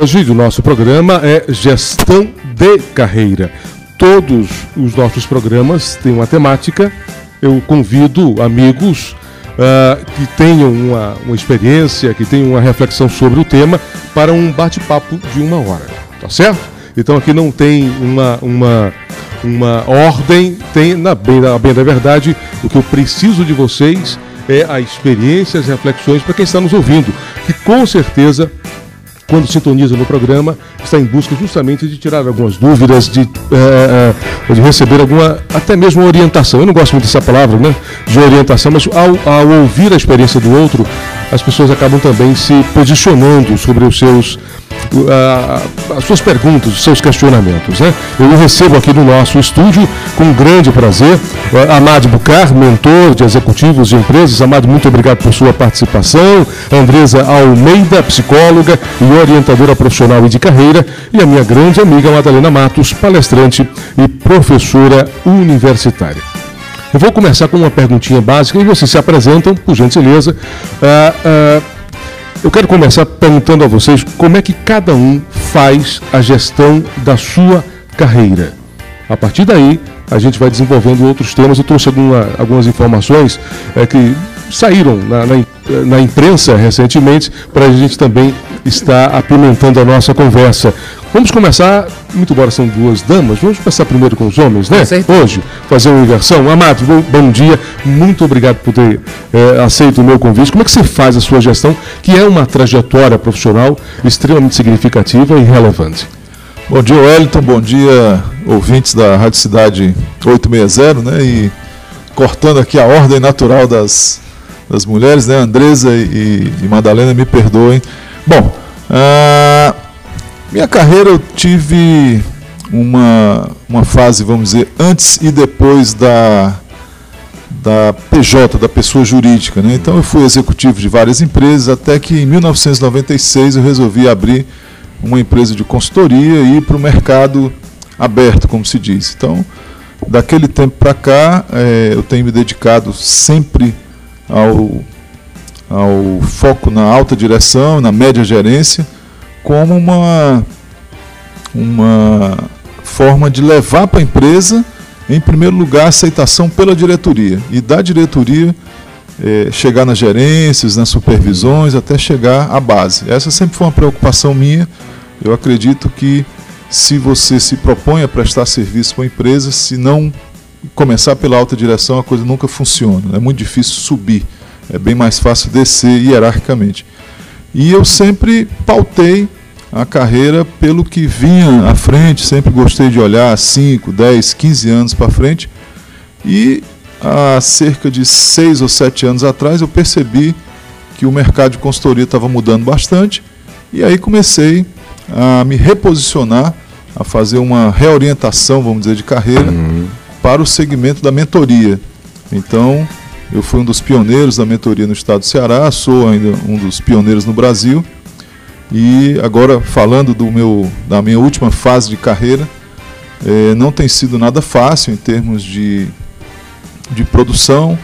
Hoje o nosso programa é Gestão de Carreira. Todos os nossos programas têm uma temática. Eu convido amigos uh, que tenham uma, uma experiência, que tenham uma reflexão sobre o tema para um bate-papo de uma hora. Tá certo? Então aqui não tem uma, uma, uma ordem, tem, na bem, na bem da verdade, o que eu preciso de vocês é a experiência, as reflexões para quem está nos ouvindo, que com certeza quando sintoniza no programa, está em busca justamente de tirar algumas dúvidas, de, é, de receber alguma, até mesmo orientação. Eu não gosto muito dessa palavra, né? De orientação, mas ao, ao ouvir a experiência do outro, as pessoas acabam também se posicionando sobre os seus as suas perguntas, os seus questionamentos. Né? Eu recebo aqui no nosso estúdio com grande prazer Amado Bucar, mentor de executivos de empresas. Amado, muito obrigado por sua participação. Andresa Almeida, psicóloga e orientadora profissional e de carreira. E a minha grande amiga Madalena Matos, palestrante e professora universitária. Eu vou começar com uma perguntinha básica e vocês se apresentam, por gentileza. Uh, uh, eu quero começar perguntando a vocês como é que cada um faz a gestão da sua carreira. A partir daí, a gente vai desenvolvendo outros temas. Eu trouxe alguma, algumas informações é, que saíram na, na, na imprensa recentemente para a gente também estar apimentando a nossa conversa. Vamos começar, muito embora são duas damas, vamos começar primeiro com os homens, né? Hoje, fazer uma inversão. Amado, bom, bom dia, muito obrigado por ter é, aceito o meu convite. Como é que você faz a sua gestão, que é uma trajetória profissional extremamente significativa e relevante? Bom dia, Wellington, bom dia, ouvintes da Rádio Cidade 860, né? E cortando aqui a ordem natural das, das mulheres, né? Andresa e, e Madalena, me perdoem. Bom, uh, minha carreira eu tive uma, uma fase, vamos dizer, antes e depois da, da PJ, da pessoa jurídica. Né? Então eu fui executivo de várias empresas, até que em 1996 eu resolvi abrir uma empresa de consultoria e ir para o mercado aberto, como se diz. Então, daquele tempo para cá, é, eu tenho me dedicado sempre ao, ao foco na alta direção, na média gerência como uma, uma forma de levar para a empresa, em primeiro lugar, a aceitação pela diretoria e da diretoria é, chegar nas gerências, nas supervisões, até chegar à base. Essa sempre foi uma preocupação minha. Eu acredito que se você se propõe a prestar serviço para a empresa, se não começar pela alta direção, a coisa nunca funciona. É muito difícil subir. É bem mais fácil descer hierarquicamente. E eu sempre pautei a carreira pelo que vinha à frente, sempre gostei de olhar 5, 10, 15 anos para frente. E há cerca de 6 ou 7 anos atrás eu percebi que o mercado de consultoria estava mudando bastante e aí comecei a me reposicionar, a fazer uma reorientação, vamos dizer, de carreira uhum. para o segmento da mentoria. Então, eu fui um dos pioneiros da mentoria no estado do Ceará, sou ainda um dos pioneiros no Brasil e agora falando do meu, da minha última fase de carreira, é, não tem sido nada fácil em termos de, de produção.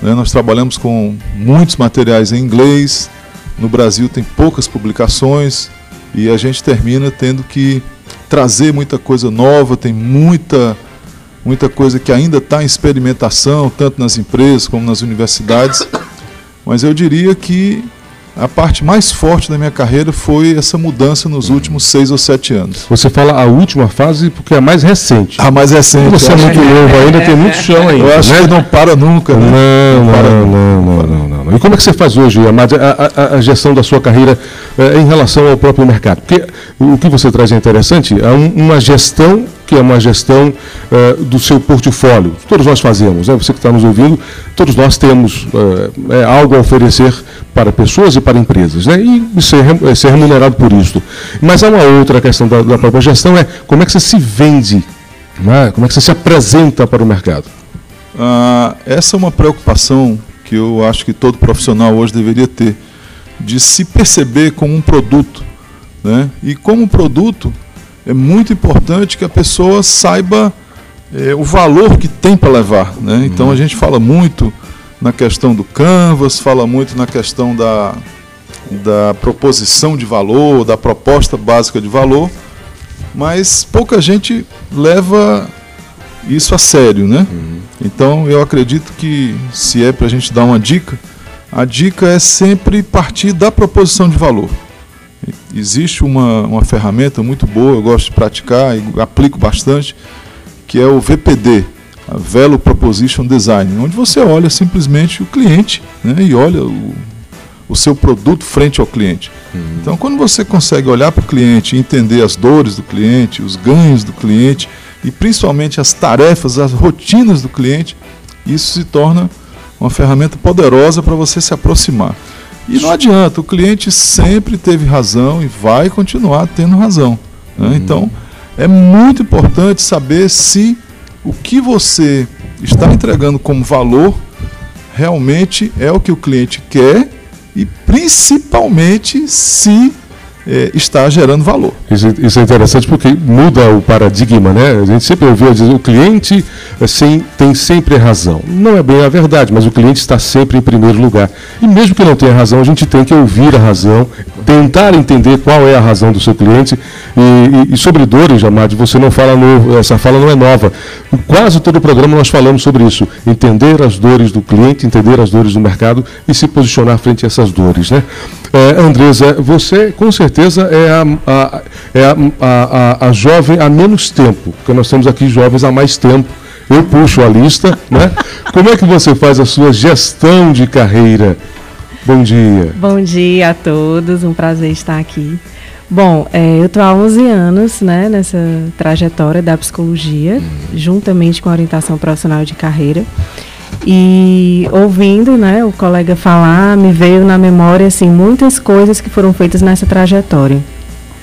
Né? Nós trabalhamos com muitos materiais em inglês. No Brasil tem poucas publicações e a gente termina tendo que trazer muita coisa nova, tem muita, muita coisa que ainda está em experimentação, tanto nas empresas como nas universidades. Mas eu diria que a parte mais forte da minha carreira foi essa mudança nos últimos seis ou sete anos. Você fala a última fase porque é a mais recente. A mais recente. Você é muito novo ainda, tem muito chão ainda. Eu acho né? que não para nunca. Né? Não, não, para não, não, não, E como é que você faz hoje, Amado, a, a, a, gestão da sua carreira eh, em relação ao próprio mercado? Porque o que você traz é interessante, é um, uma gestão que é uma gestão uh, do seu portfólio. Todos nós fazemos, né? você que está nos ouvindo, todos nós temos é, algo a oferecer para pessoas e para empresas, né? e ser, ser remunerado por isso. Mas há uma outra questão da, da própria gestão, é como é que você se vende, né? como é que você se apresenta para o mercado. Ah, essa é uma preocupação que eu acho que todo profissional hoje deveria ter, de se perceber como um produto. Né? E como produto, é muito importante que a pessoa saiba é, o valor que tem para levar. Né? Então a uhum. gente fala muito na questão do canvas, fala muito na questão da, da proposição de valor, da proposta básica de valor, mas pouca gente leva isso a sério, né? Uhum. Então eu acredito que se é para a gente dar uma dica, a dica é sempre partir da proposição de valor. Existe uma, uma ferramenta muito boa, eu gosto de praticar e aplico bastante, que é o VPD, a Velo Proposition Design, onde você olha simplesmente o cliente né, e olha o, o seu produto frente ao cliente. Uhum. Então, quando você consegue olhar para o cliente e entender as dores do cliente, os ganhos do cliente e principalmente as tarefas, as rotinas do cliente, isso se torna uma ferramenta poderosa para você se aproximar. E não adianta, o cliente sempre teve razão e vai continuar tendo razão. Né? Uhum. Então, é muito importante saber se o que você está entregando como valor realmente é o que o cliente quer e principalmente se é, está gerando valor. Isso, isso, é interessante porque muda o paradigma, né? A gente sempre ouviu dizer o cliente é, sem, tem sempre razão. Não é bem a verdade, mas o cliente está sempre em primeiro lugar. E mesmo que não tenha razão, a gente tem que ouvir a razão, tentar entender qual é a razão do seu cliente. E, e, e sobre dores, Jamad, você não fala essa fala não é nova. Quase todo o programa nós falamos sobre isso. Entender as dores do cliente, entender as dores do mercado e se posicionar frente a essas dores, né? É, Andresa, você com certeza é, a, a, é a, a, jovem há menos tempo, porque nós temos aqui jovens há mais tempo. Eu puxo a lista, né? Como é que você faz a sua gestão de carreira? Bom dia. Bom dia a todos, um prazer estar aqui. Bom, é, eu estou há 11 anos né, nessa trajetória da psicologia, juntamente com a orientação profissional de carreira. E ouvindo, né, o colega falar, me veio na memória assim muitas coisas que foram feitas nessa trajetória.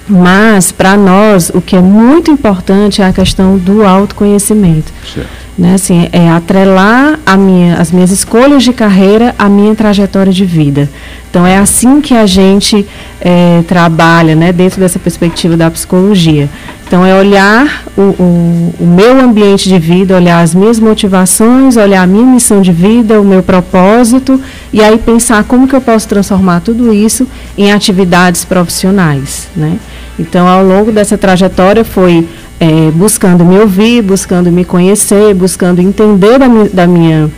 Mas para nós o que é muito importante é a questão do autoconhecimento. Certo. Né, assim, é atrelar a minha, as minhas escolhas de carreira à minha trajetória de vida. Então é assim que a gente é, trabalha, né, dentro dessa perspectiva da psicologia. Então, é olhar o, o, o, meu ambiente de vida, olhar as minhas motivações, olhar a minha missão de vida, o meu propósito, e aí pensar como que eu posso transformar tudo isso em atividades profissionais. Né? Então, ao longo dessa trajetória, foi é, buscando me ouvir, buscando me conhecer, buscando entender da, da minha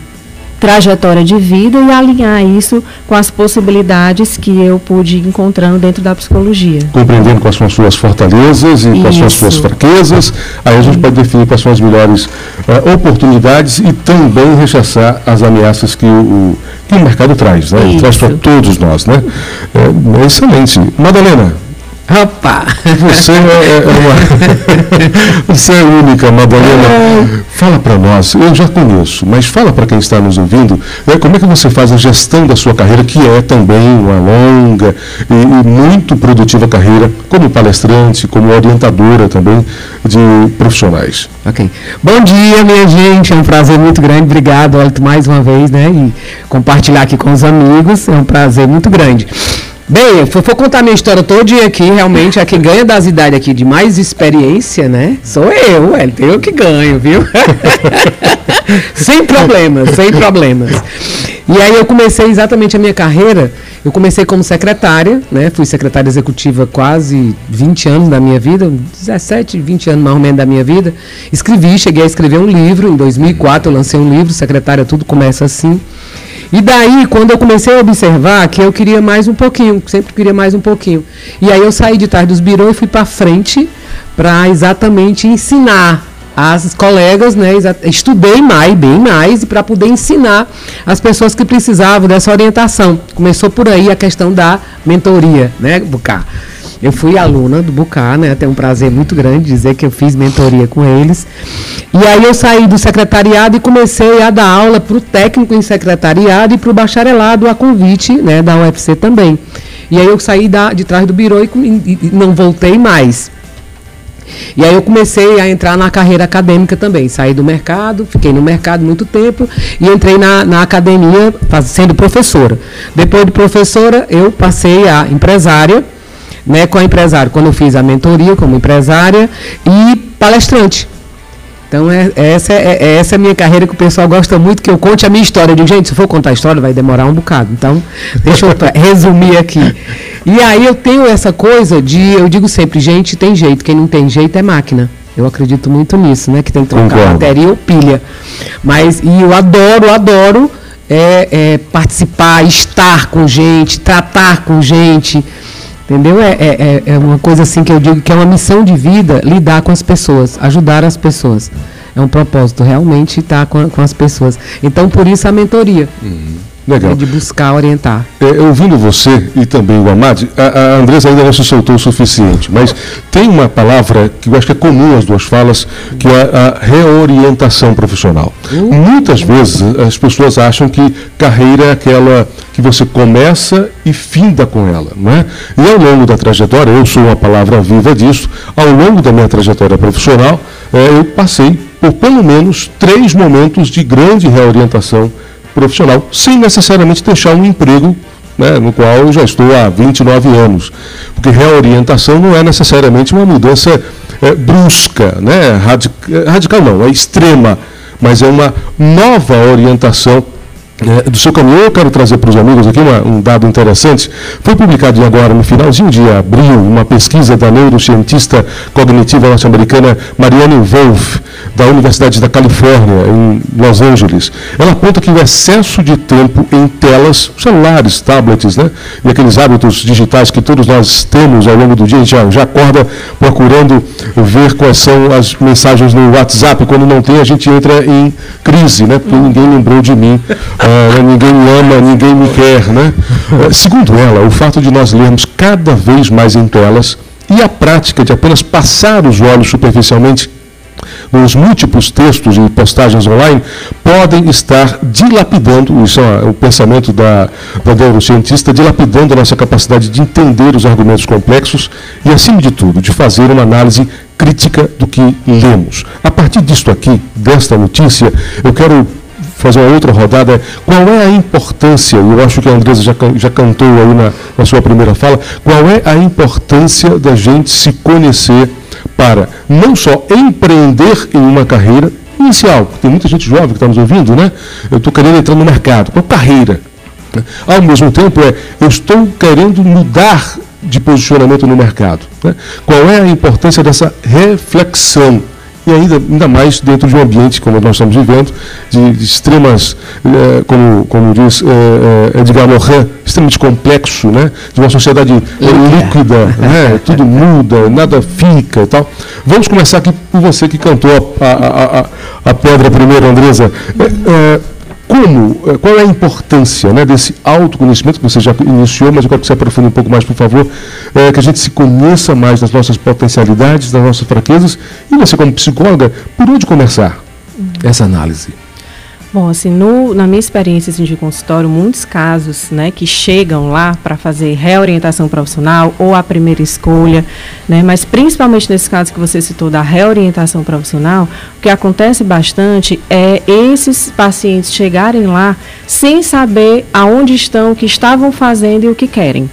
trajetória de vida e alinhar isso com as possibilidades que eu pude ir encontrando dentro da psicologia. Compreendendo quais são as suas fortalezas e quais são as suas fraquezas, aí a gente pode definir quais são as melhores uh, oportunidades e também rechaçar as ameaças que o, que o mercado traz, né? Traz para todos nós, né? É excelente. Madalena, Opa! Você é, é, é uma. Você é única, Madalena. É. Fala para nós, eu já conheço, mas fala para quem está nos ouvindo, né, como é que você faz a gestão da sua carreira, que é também uma longa e, e muito produtiva carreira, como palestrante, como orientadora também de profissionais. Ok. Bom dia, minha gente. É um prazer muito grande. Obrigado, Alto, mais uma vez, né? E compartilhar aqui com os amigos. É um prazer muito grande. Bem, se for contar minha história todo dia aqui, realmente, a que ganha das idades aqui de mais experiência, né? Sou eu, Wellington, eu que ganho, viu? sem problemas, sem problemas. E aí eu comecei exatamente a minha carreira, eu comecei como secretária, né? Fui secretária executiva quase 20 anos da minha vida, 17, 20 anos mais ou menos da minha vida. Escrevi, cheguei a escrever um livro, em 2004 eu lancei um livro, secretária Tudo Começa Assim. E daí, quando eu comecei a observar que eu queria mais um pouquinho, sempre queria mais um pouquinho. E aí eu saí de trás dos birôs e fui para frente para exatamente ensinar as colegas, né, estudei mais, bem mais, para poder ensinar as pessoas que precisavam dessa orientação. Começou por aí a questão da mentoria, né, Bucar? Eu fui aluna do Bucar, né? Tenho um prazer muito grande dizer que eu fiz mentoria com eles. E aí eu saí do secretariado e comecei a dar aula para o técnico em secretariado e para o bacharelado a convite né, da UFC também. E aí eu saí da, de trás do birô e, e, e não voltei mais. E aí eu comecei a entrar na carreira acadêmica também. Saí do mercado, fiquei no mercado muito tempo e entrei na, na academia sendo professora. Depois de professora, eu passei a empresária né, com a empresária, quando eu fiz a mentoria como empresária e palestrante. Então, é, essa, é, é, essa é a minha carreira que o pessoal gosta muito, que eu conte a minha história. Eu digo, gente, se for contar a história, vai demorar um bocado. Então, deixa eu resumir aqui. E aí eu tenho essa coisa de, eu digo sempre, gente, tem jeito, quem não tem jeito é máquina. Eu acredito muito nisso, né? Que tem que trocar Concordo. bateria ou pilha. Mas, e eu adoro, adoro é, é, participar, estar com gente, tratar com gente. Entendeu? É, é, é, é uma coisa assim que eu digo que é uma missão de vida lidar com as pessoas, ajudar as pessoas. É um propósito, realmente estar com, com as pessoas. Então, por isso a mentoria. Uhum. Legal. É de buscar orientar. É, ouvindo você e também o Amad, a, a Andressa ainda não se soltou o suficiente, mas tem uma palavra que eu acho que é comum às duas falas, que é a reorientação profissional. Uh. Muitas vezes as pessoas acham que carreira é aquela que você começa e finda com ela, não é? E ao longo da trajetória, eu sou uma palavra viva disso, ao longo da minha trajetória profissional, é, eu passei por pelo menos três momentos de grande reorientação profissional, sem necessariamente deixar um emprego né, no qual eu já estou há 29 anos. Porque reorientação não é necessariamente uma mudança é, brusca, né, radical não, é extrema, mas é uma nova orientação é, do seu caminho, eu quero trazer para os amigos aqui uma, um dado interessante. Foi publicado agora, no finalzinho de abril, uma pesquisa da neurocientista cognitiva norte-americana Marianne Wolf, da Universidade da Califórnia, em Los Angeles. Ela aponta que o excesso de tempo em telas, celulares, tablets, né, e aqueles hábitos digitais que todos nós temos ao longo do dia, a gente já, já acorda procurando ver quais são as mensagens no WhatsApp. Quando não tem, a gente entra em crise, né, porque ninguém lembrou de mim. Uh, ninguém me ama, ninguém me quer. Né? Segundo ela, o fato de nós lermos cada vez mais em telas e a prática de apenas passar os olhos superficialmente nos múltiplos textos e postagens online podem estar dilapidando, isso é o pensamento da, da neurocientista, dilapidando a nossa capacidade de entender os argumentos complexos e, acima de tudo, de fazer uma análise crítica do que lemos. A partir disto aqui, desta notícia, eu quero fazer uma outra rodada. Qual é a importância, eu acho que a Andresa já, já cantou aí na, na sua primeira fala, qual é a importância da gente se conhecer para não só empreender em uma carreira inicial, tem muita gente jovem que está nos ouvindo, né? Eu estou querendo entrar no mercado, qual carreira? Ao mesmo tempo, é, eu estou querendo mudar de posicionamento no mercado. Né? Qual é a importância dessa reflexão? E ainda, ainda mais dentro de um ambiente como nós estamos vivendo, de, de extremas, eh, como, como diz eh, Edgar Morin, extremamente complexo, né? de uma sociedade líquida, né? tudo muda, nada fica e tal. Vamos começar aqui por você que cantou a, a, a, a pedra primeiro, Andresa. É, como, eh, qual é a importância né, desse autoconhecimento que você já iniciou, mas eu quero que você aprofunde um pouco mais, por favor, é, que a gente se conheça mais das nossas potencialidades, das nossas fraquezas, e você como psicóloga, por onde começar essa análise? Bom, assim, no, na minha experiência assim, de consultório, muitos casos né, que chegam lá para fazer reorientação profissional ou a primeira escolha, né, mas principalmente nesse caso que você citou da reorientação profissional, o que acontece bastante é esses pacientes chegarem lá sem saber aonde estão, o que estavam fazendo e o que querem.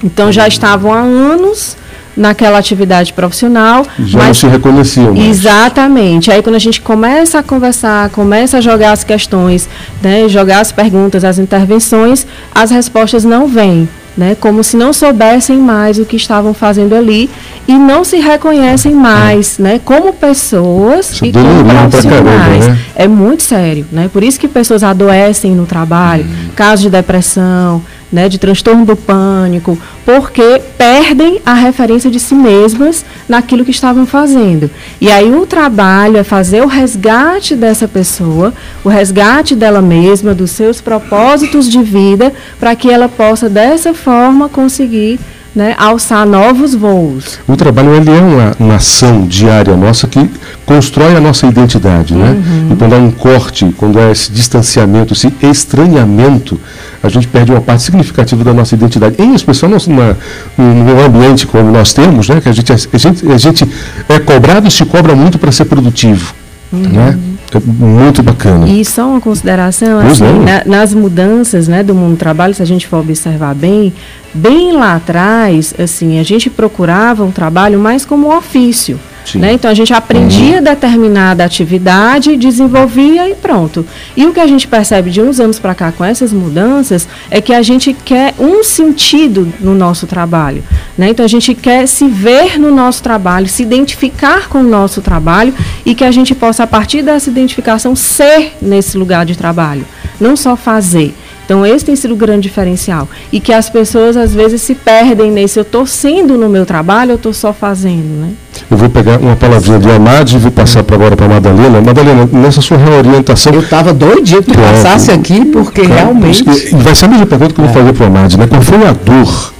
Então já estavam há anos naquela atividade profissional. Já mas, não se reconheciam mais. Exatamente. Aí quando a gente começa a conversar, começa a jogar as questões, né, jogar as perguntas, as intervenções, as respostas não vêm. Né, como se não soubessem mais o que estavam fazendo ali e não se reconhecem mais, né, como pessoas Isso e como profissionais. Caramba, né? É muito sério, né? Por isso que pessoas adoecem no trabalho, hum. casos de depressão, né, de transtorno do pânico, porque perdem a referência de si mesmas naquilo que estavam fazendo. E aí o trabalho é fazer o resgate dessa pessoa, o resgate dela mesma, dos seus propósitos de vida, para que ela possa dessa forma conseguir né, alçar novos voos. O trabalho ele é uma, uma ação diária nossa que constrói a nossa identidade, né? Uhum. E quando há um corte, quando há esse distanciamento, esse estranhamento, a gente perde uma parte significativa da nossa identidade. Em especial numa, num ambiente como nós temos, né? Que a gente, a gente, a gente é cobrado e se cobra muito para ser produtivo, uhum. né? É muito bacana. E só uma consideração, assim, na, nas mudanças né, do mundo do trabalho, se a gente for observar bem, bem lá atrás, assim, a gente procurava um trabalho mais como um ofício. Né? Então a gente aprendia uhum. determinada atividade, desenvolvia e pronto. E o que a gente percebe de uns anos para cá com essas mudanças é que a gente quer um sentido no nosso trabalho. Né? Então a gente quer se ver no nosso trabalho, se identificar com o nosso trabalho e que a gente possa, a partir dessa identificação, ser nesse lugar de trabalho, não só fazer. Então, esse tem sido o grande diferencial. E que as pessoas, às vezes, se perdem nesse. Eu estou sendo no meu trabalho, eu estou só fazendo, né? Eu vou pegar uma palavrinha do Amad e vou passar para agora para a Madalena. Madalena, nessa sua reorientação. Eu estava doidinho que passasse aqui, porque claro, realmente. E, vai ser a mesma pergunta que eu vou é. fazer para o Amad, né? Qual foi a dor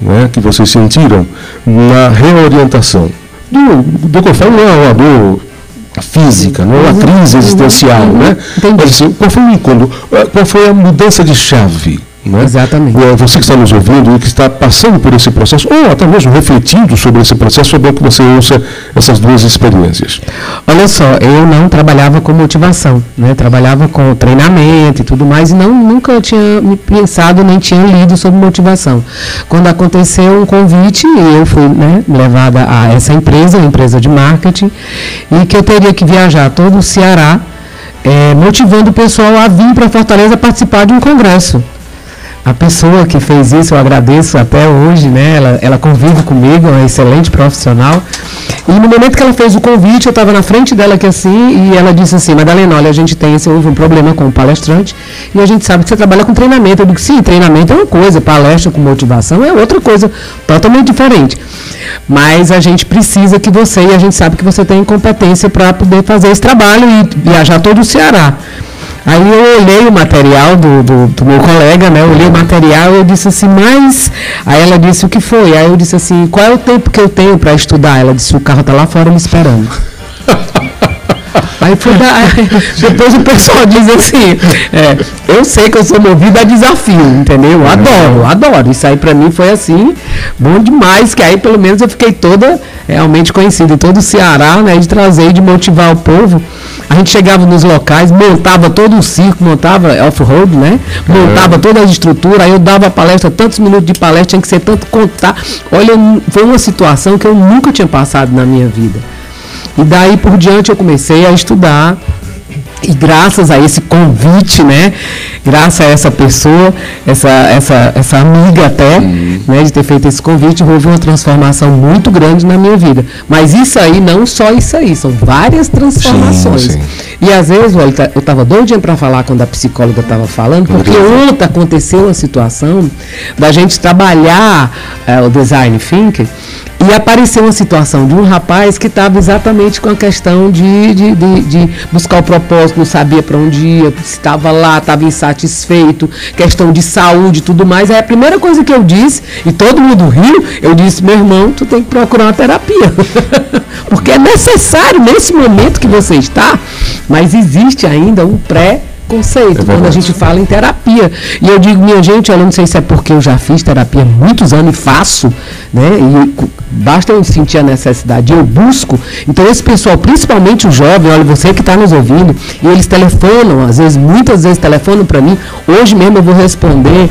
né, que vocês sentiram na reorientação? Do, do que eu falo não é uma dor física, não é uma crise existencial, né? Mas, assim, qual foi o incômodo? Qual foi a mudança de chave? Né? Exatamente. Você que está nos ouvindo e que está passando por esse processo, ou até mesmo refletindo sobre esse processo, é bom que você ouça essas duas experiências. Olha só, eu não trabalhava com motivação, né? trabalhava com treinamento e tudo mais, e não, nunca tinha pensado nem tinha lido sobre motivação. Quando aconteceu um convite, eu fui né, levada a essa empresa, uma empresa de marketing, e que eu teria que viajar todo o Ceará, é, motivando o pessoal a vir para Fortaleza participar de um congresso a pessoa que fez isso, eu agradeço até hoje, né? Ela, ela convive comigo, é uma excelente profissional. E no momento que ela fez o convite, eu estava na frente dela aqui assim, e ela disse assim, Madalena, olha, a gente tem esse, houve um problema com o palestrante, e a gente sabe que você trabalha com treinamento. Eu digo, sim, treinamento é uma coisa, palestra com motivação é outra coisa, totalmente diferente. Mas a gente precisa que você, e a gente sabe que você tem competência para poder fazer esse trabalho e viajar todo o Ceará. Aí eu olhei o material do, do, do, meu colega, né? Eu olhei o material e eu disse assim, mas. Aí ela disse o que foi. Aí eu disse assim, qual é o tempo que eu tenho para estudar? Ela disse, o carro está lá fora me esperando. Aí foi da, depois o pessoal diz assim, é, eu sei que eu sou movido a desafio, entendeu? Eu adoro, adoro. Isso aí para mim foi assim, bom demais, que aí pelo menos eu fiquei toda realmente conhecida em todo o Ceará, né? De trazer de motivar o povo. A gente chegava nos locais, montava todo o circo, montava off-road, né? Montava é. toda a estrutura, aí eu dava palestra, tantos minutos de palestra, tinha que ser tanto contar. Olha, foi uma situação que eu nunca tinha passado na minha vida. E daí por diante eu comecei a estudar e graças a esse convite, né, graças a essa pessoa, essa, essa, essa amiga até, uhum. né, de ter feito esse convite, houve uma transformação muito grande na minha vida. Mas isso aí, não só isso aí, são várias transformações. Sim, sim. E às vezes, olha, eu estava doidinha para falar quando a psicóloga estava falando, porque ontem aconteceu a situação da gente trabalhar é, o design thinking e apareceu uma situação de um rapaz que estava exatamente com a questão de, de, de, de buscar o propósito, não sabia para onde ia, estava lá, estava insatisfeito, questão de saúde e tudo mais. Aí a primeira coisa que eu disse, e todo mundo riu, eu disse, meu irmão, tu tem que procurar uma terapia. Porque é necessário nesse momento que você está, mas existe ainda um pré conceito, é quando a gente fala em terapia. E eu digo, minha gente, eu não sei se é porque eu já fiz terapia há muitos anos e faço, né? E basta eu sentir a necessidade, eu busco. Então, esse pessoal, principalmente o jovem, olha, você que está nos ouvindo, e eles telefonam, às vezes, muitas vezes telefonam para mim. Hoje mesmo eu vou responder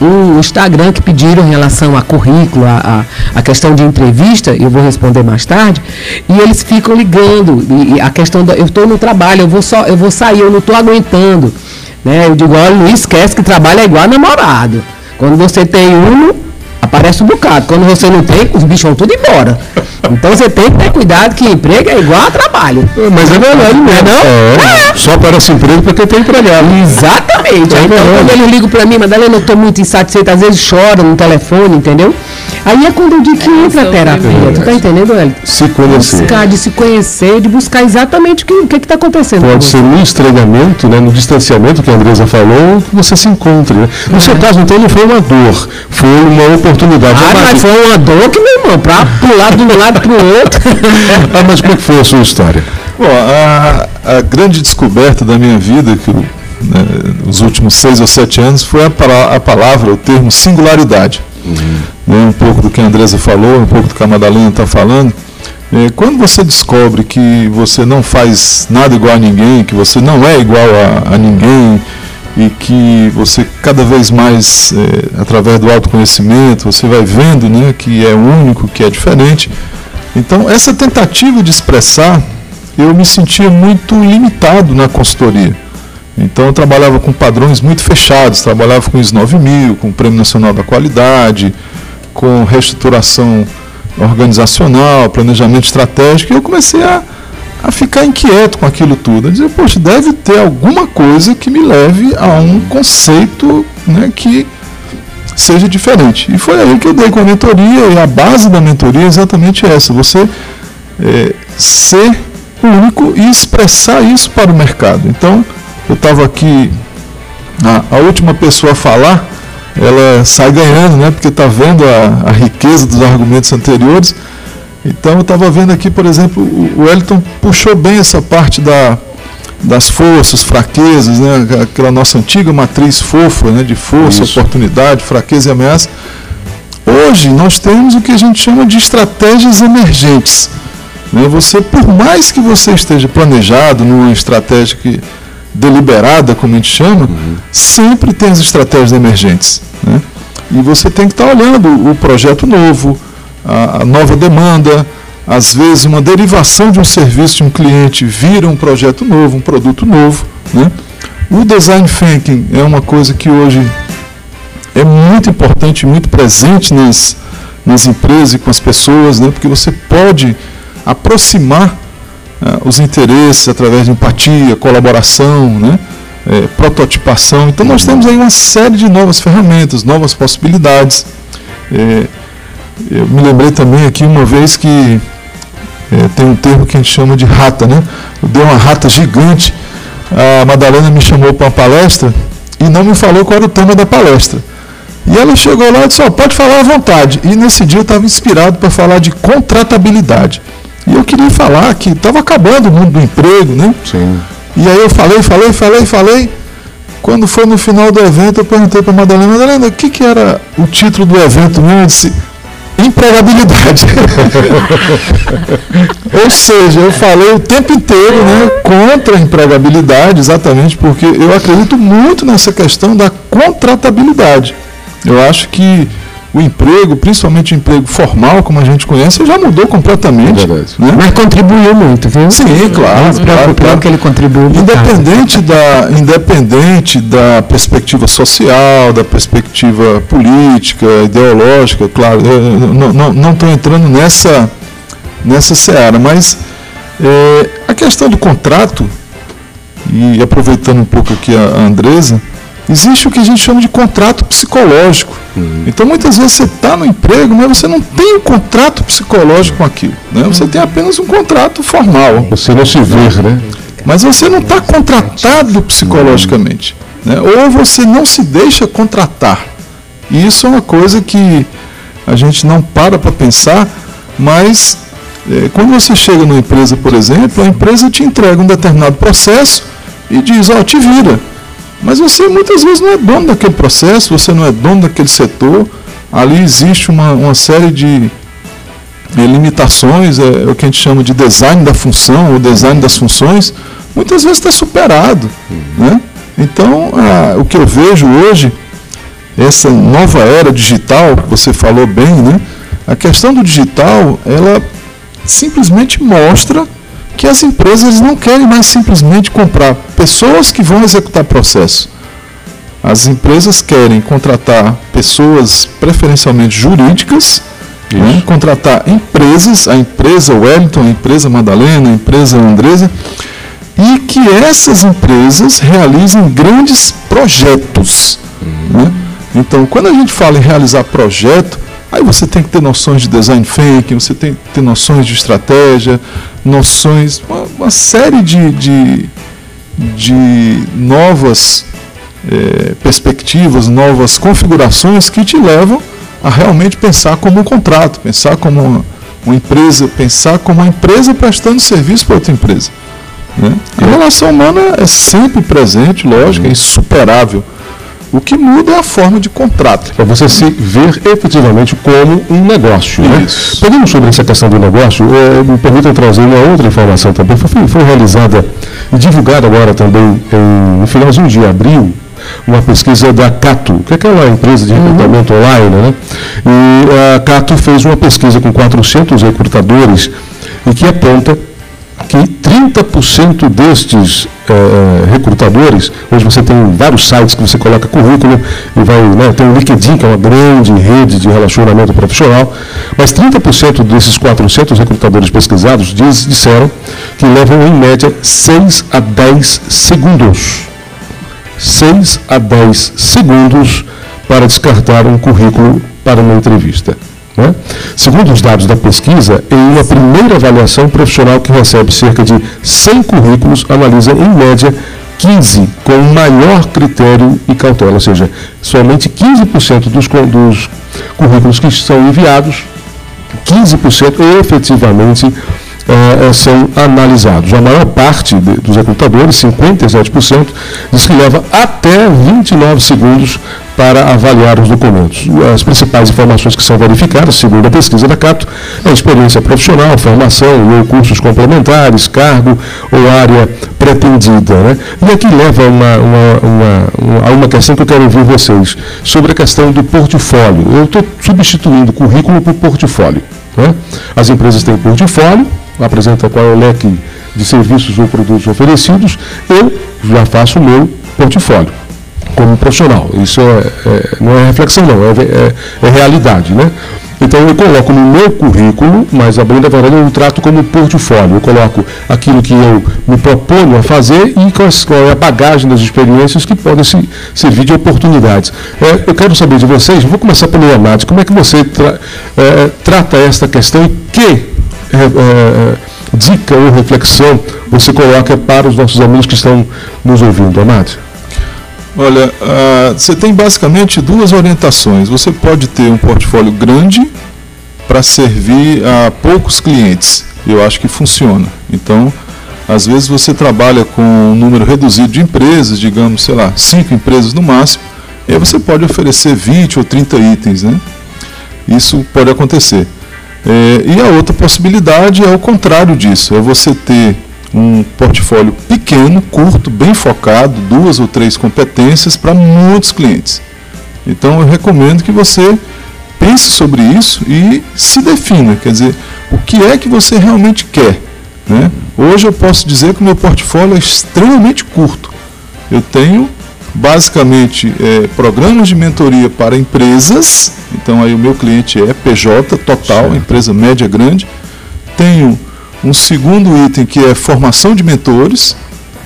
um Instagram que pediram em relação a currículo, a, a, a questão de entrevista, eu vou responder mais tarde, e eles ficam ligando. E, e a questão da. Eu estou no trabalho, eu vou, só, eu vou sair, eu não estou aguentando. Né? Eu digo, olha, não esquece que trabalho é igual namorado. Quando você tem um, aparece um bocado. Quando você não tem, os bichos vão tudo embora. Então você tem que ter cuidado que emprego é igual a trabalho. Mas é verdade mesmo. É, não? É. É. Só aparece emprego porque tem empregado. Exatamente. É então, quando eles ligam para mim, Madalena, eu estou muito insatisfeito, às vezes chora no telefone, entendeu? Aí é quando eu digo que entra a terapia. Tu tá entendendo, Hélio? Se conhecer. Buscar, de se conhecer, de buscar exatamente o que o que está acontecendo. Pode ser no estranhamento, né, no distanciamento que a Andresa falou, que você se encontre. Né? No é. seu caso, então, não foi uma dor, foi uma oportunidade. Ah, mas foi uma dor que, meu irmão, para pular de um lado para o outro. ah, mas como é que foi a sua história? Bom, a, a grande descoberta da minha vida, que eu, né, nos últimos seis ou sete anos, foi a, a palavra, o termo singularidade. Uhum né, um pouco do que a Andresa falou, um pouco do que a Madalena está falando. É, quando você descobre que você não faz nada igual a ninguém, que você não é igual a, a ninguém e que você cada vez mais, é, através do autoconhecimento, você vai vendo né, que é único, que é diferente, Então, essa tentativa de expressar, eu me sentia muito limitado na consultoria. Então, eu trabalhava com padrões muito fechados, trabalhava com IS 9000, com o Prêmio Nacional da Qualidade, com reestruturação organizacional, planejamento estratégico, e eu comecei a, a ficar inquieto com aquilo tudo. A dizer, poxa, deve ter alguma coisa que me leve a um conceito né, que seja diferente. E foi aí que eu dei com a mentoria, e a base da mentoria é exatamente essa: você é, ser único e expressar isso para o mercado. Então, eu estava aqui, a, a, última pessoa a falar, ela sai ganhando, né? Porque está vendo a, a, riqueza dos argumentos anteriores. Então, eu estava vendo aqui, por exemplo, o, Wellington puxou bem essa parte da das forças, fraquezas, né? aquela nossa antiga matriz fofa né? de força, Isso. oportunidade, fraqueza e ameaça. Hoje nós temos o que a gente chama de estratégias emergentes. Né? Você, por mais que você esteja planejado numa estratégia que, deliberada, como a gente chama, uhum. sempre tem as estratégias emergentes. Né? E você tem que estar olhando o projeto novo, a, a nova demanda, às vezes uma derivação de um serviço de um cliente vira um projeto novo, um produto novo. Né? O design thinking é uma coisa que hoje é muito importante, muito presente nas, nas empresas e com as pessoas, né? porque você pode aproximar uh, os interesses através de empatia, colaboração, né? É, prototipação. Então nós temos aí uma série de novas ferramentas, novas possibilidades. É, eu me lembrei também aqui uma vez que é, tem um termo que a gente chama de rata, né? Deu uma rata gigante. A Madalena me chamou para uma palestra e não me falou qual era o tema da palestra. E ela chegou lá e disse: oh, pode falar à vontade. E nesse dia eu estava inspirado para falar de contratabilidade. E eu queria falar que estava acabando o mundo do emprego, né? Sim. E aí eu falei, falei, falei, falei. Quando foi no final do evento, eu perguntei para a Madalena, Madalena, o que, que era o título do evento? Eu disse, empregabilidade. Ou seja, eu falei o tempo inteiro né, contra a empregabilidade, exatamente porque eu acredito muito nessa questão da contratabilidade. Eu acho que o emprego, principalmente o emprego formal, como a gente conhece, já mudou completamente. É né? Mas contribuiu muito, viu? Sim, claro. Mas claro, claro. que ele contribuiu independente da, independente da perspectiva social, da perspectiva política, ideológica, claro, eu não estou entrando nessa, nessa seara, mas é, a questão do contrato, e aproveitando um pouco aqui a, a Andresa, existe o que a gente chama de contrato psicológico. Uhum. Então, muitas vezes você está no emprego, mas você não tem um contrato psicológico com aquilo. Né? Você tem apenas um contrato formal. Você não se vê, né? Mas você não está contratado psicologicamente. Né? Ou você não se deixa contratar. E isso é uma coisa que a gente não para para pensar, mas é, quando você chega numa empresa, por exemplo, a empresa te entrega um determinado processo e diz, ó, oh, te vira. Mas você muitas vezes não é dono daquele processo, você não é dono daquele setor. Ali existe uma, uma série de é, limitações, é, é, o que a gente chama de design da função, ou design das funções, muitas vezes está superado. Né? Então, a, o que eu vejo hoje, essa nova era digital, que você falou bem, né? a questão do digital, ela simplesmente mostra que as empresas não querem mais simplesmente comprar pessoas que vão executar processo. As empresas querem contratar pessoas preferencialmente jurídicas, né, contratar empresas, a empresa Wellington, a empresa Madalena, a empresa Andresa, e que essas empresas realizem grandes projetos. Uhum. Né? Então, quando a gente fala em realizar projeto, Aí você tem que ter noções de design thinking, você tem que ter noções de estratégia, noções, uma, uma série de, de, de novas é, perspectivas, novas configurações que te levam a realmente pensar como um contrato, pensar como uma, uma empresa, pensar como uma empresa prestando serviço para outra empresa. Né? A relação humana é sempre presente, lógico, é insuperável o que muda é a forma de contrato. Para você se ver efetivamente como um negócio. Né? Isso. Né? Pegando sobre essa questão do negócio, é, me permitam trazer uma outra informação também. Foi, foi realizada e divulgada agora também em, no finalzinho de abril uma pesquisa da Cato, que é aquela empresa de recrutamento uhum. online, né? E a Cato fez uma pesquisa com 400 recrutadores e que aponta que 30% destes é, recrutadores, hoje você tem vários sites que você coloca currículo e vai, né, tem o LinkedIn, que é uma grande rede de relacionamento profissional, mas 30% desses 400 recrutadores pesquisados diz, disseram que levam em média 6 a 10 segundos. 6 a 10 segundos para descartar um currículo para uma entrevista. Né? Segundo os dados da pesquisa, em uma primeira avaliação, o profissional que recebe cerca de 100 currículos analisa, em média, 15 com maior critério e cautela, ou seja, somente 15% dos, dos currículos que são enviados, 15% efetivamente é, são analisados. A maior parte de, dos recrutadores, 57%, diz que leva até 29 segundos para avaliar os documentos. As principais informações que são verificadas, segundo a pesquisa da Cato, é experiência profissional, formação ou cursos complementares, cargo ou área pretendida. Né? E aqui leva uma, uma, uma, a uma questão que eu quero ouvir vocês, sobre a questão do portfólio. Eu estou substituindo currículo por portfólio. Né? As empresas têm portfólio, apresenta qual é o leque de serviços ou produtos oferecidos, eu já faço o meu portfólio como profissional. Isso é, é não é reflexão, não, é, é, é, realidade. Né? Então eu coloco no meu currículo, mas a bem da eu trato como portfólio. Eu coloco aquilo que eu me proponho a fazer e qual é a bagagem das experiências que podem se, servir de oportunidades. É, eu quero saber de vocês, vou começar pelo Amado, como é que você tra, é, trata esta questão e que é, é, dica ou reflexão você coloca para os nossos amigos que estão nos ouvindo, Amado? Olha, uh, você tem basicamente duas orientações. Você pode ter um portfólio grande para servir a poucos clientes. Eu acho que funciona. Então, às vezes você trabalha com um número reduzido de empresas, digamos, sei lá, cinco empresas no máximo, e aí você pode oferecer 20 ou 30 itens, né? Isso pode acontecer. É, e a outra possibilidade é o contrário disso, é você ter um portfólio pequeno, curto, bem focado, duas ou três competências para muitos clientes. Então eu recomendo que você pense sobre isso e se defina, quer dizer, o que é que você realmente quer. Né? Hoje eu posso dizer que o meu portfólio é extremamente curto. Eu tenho basicamente é, programas de mentoria para empresas, então aí o meu cliente é PJ total, certo. empresa média grande. Tenho um segundo item que é formação de mentores,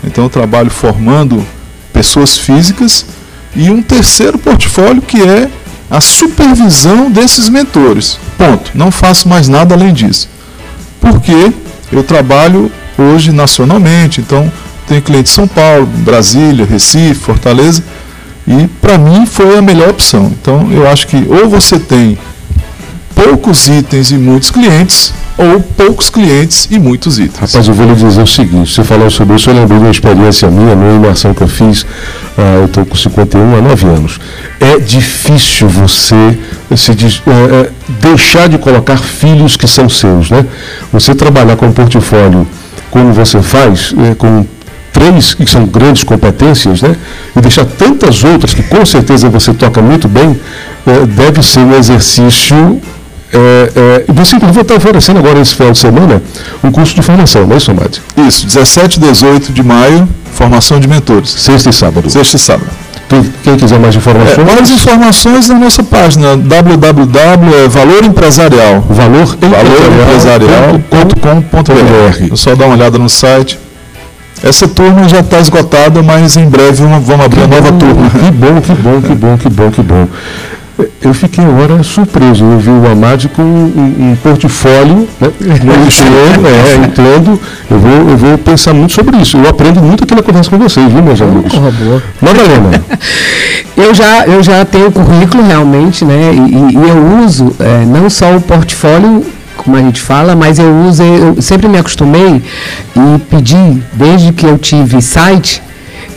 então eu trabalho formando pessoas físicas. E um terceiro portfólio que é a supervisão desses mentores. Ponto. Não faço mais nada além disso. Porque eu trabalho hoje nacionalmente, então tenho clientes em São Paulo, Brasília, Recife, Fortaleza, e para mim foi a melhor opção. Então eu acho que ou você tem poucos itens e muitos clientes, ou poucos clientes e muitos itens. Rapaz, eu vou lhe dizer o seguinte, você falou sobre isso, eu lembrei de uma experiência minha, numa imersão que eu fiz, uh, eu estou com 51 a 9 anos. É difícil você se uh, deixar de colocar filhos que são seus, né? Você trabalhar com um portfólio como você faz, uh, com três que são grandes competências, né? E deixar tantas outras que com certeza você toca muito bem, é, deve ser um exercício. É, é, você vai estar oferecendo agora esse final de semana um curso de formação, não é isso, Amade? Isso, 17 e 18 de maio, formação de mentores. Sexta e sábado. Sexta e sábado. Quem, quiser mais informações? É, mais informações na nossa página www.valorempresarial.com.br. É Só dá uma olhada no site. Essa turma já está esgotada, mas em breve vamos abrir uma nova turma. Que bom, que bom, que bom, que bom, que bom. Eu fiquei agora surpreso. Eu vi o Amad com um, um portfólio, né? entrando, é, entrando. Eu vou, eu vou pensar muito sobre isso. Eu aprendo muito aqui na conversa com vocês, viu, meus amigos? Oh, boa. Madalena. eu, já, eu já tenho currículo realmente, né? E, e eu uso é, não só o portfólio como a gente fala, mas eu uso, eu sempre me acostumei e pedi, desde que eu tive site,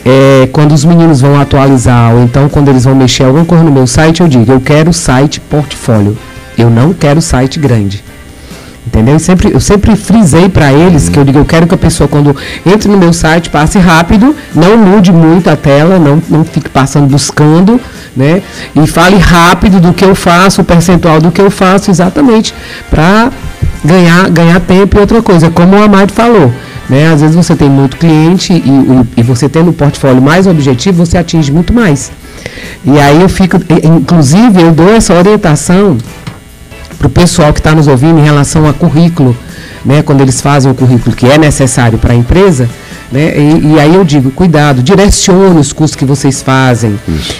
é, quando os meninos vão atualizar, ou então quando eles vão mexer alguma coisa no meu site, eu digo, eu quero site portfólio. Eu não quero site grande. Entendeu? Eu sempre, eu sempre frisei para eles que eu digo, eu quero que a pessoa, quando entre no meu site, passe rápido, não mude muito a tela, não, não fique passando buscando, né? E fale rápido do que eu faço, o percentual do que eu faço, exatamente, para ganhar, ganhar tempo e outra coisa, como o Amado falou. Né? Às vezes você tem muito cliente e, e, você tendo um portfólio mais objetivo, você atinge muito mais. E aí eu fico, inclusive, eu dou essa orientação para o pessoal que está nos ouvindo em relação a currículo, né, quando eles fazem o currículo que é necessário para a empresa, né, e, e, aí eu digo, cuidado, direcione os cursos que vocês fazem,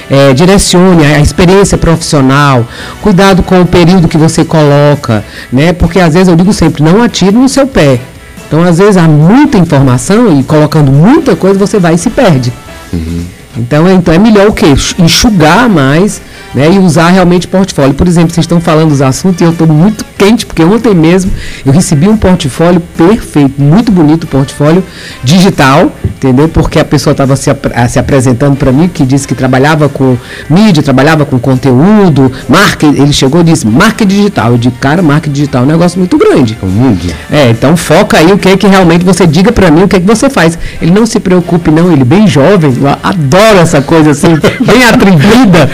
é, direcione a, a, experiência profissional, cuidado com o período que você coloca, né, porque às vezes eu digo sempre, não atire no seu pé. Então, às vezes, há muita informação e colocando muita coisa, você vai e se perde. Uhum. Então, então é melhor o quê? Enxugar mais né, e usar realmente portfólio. Por exemplo, vocês estão falando dos assuntos e eu estou muito quente, porque ontem mesmo eu recebi um portfólio perfeito, muito bonito portfólio digital, entendeu? Porque a pessoa estava se, se apresentando para mim, que disse que trabalhava com mídia, trabalhava com conteúdo, marca, ele chegou e disse, marca digital. Eu digo, cara, marca digital é um negócio muito grande. É um mundo. É, então foca aí o que é que realmente você diga para mim o que é que você faz. Ele não se preocupe não, ele bem jovem, eu adoro essa coisa assim, bem atrevida.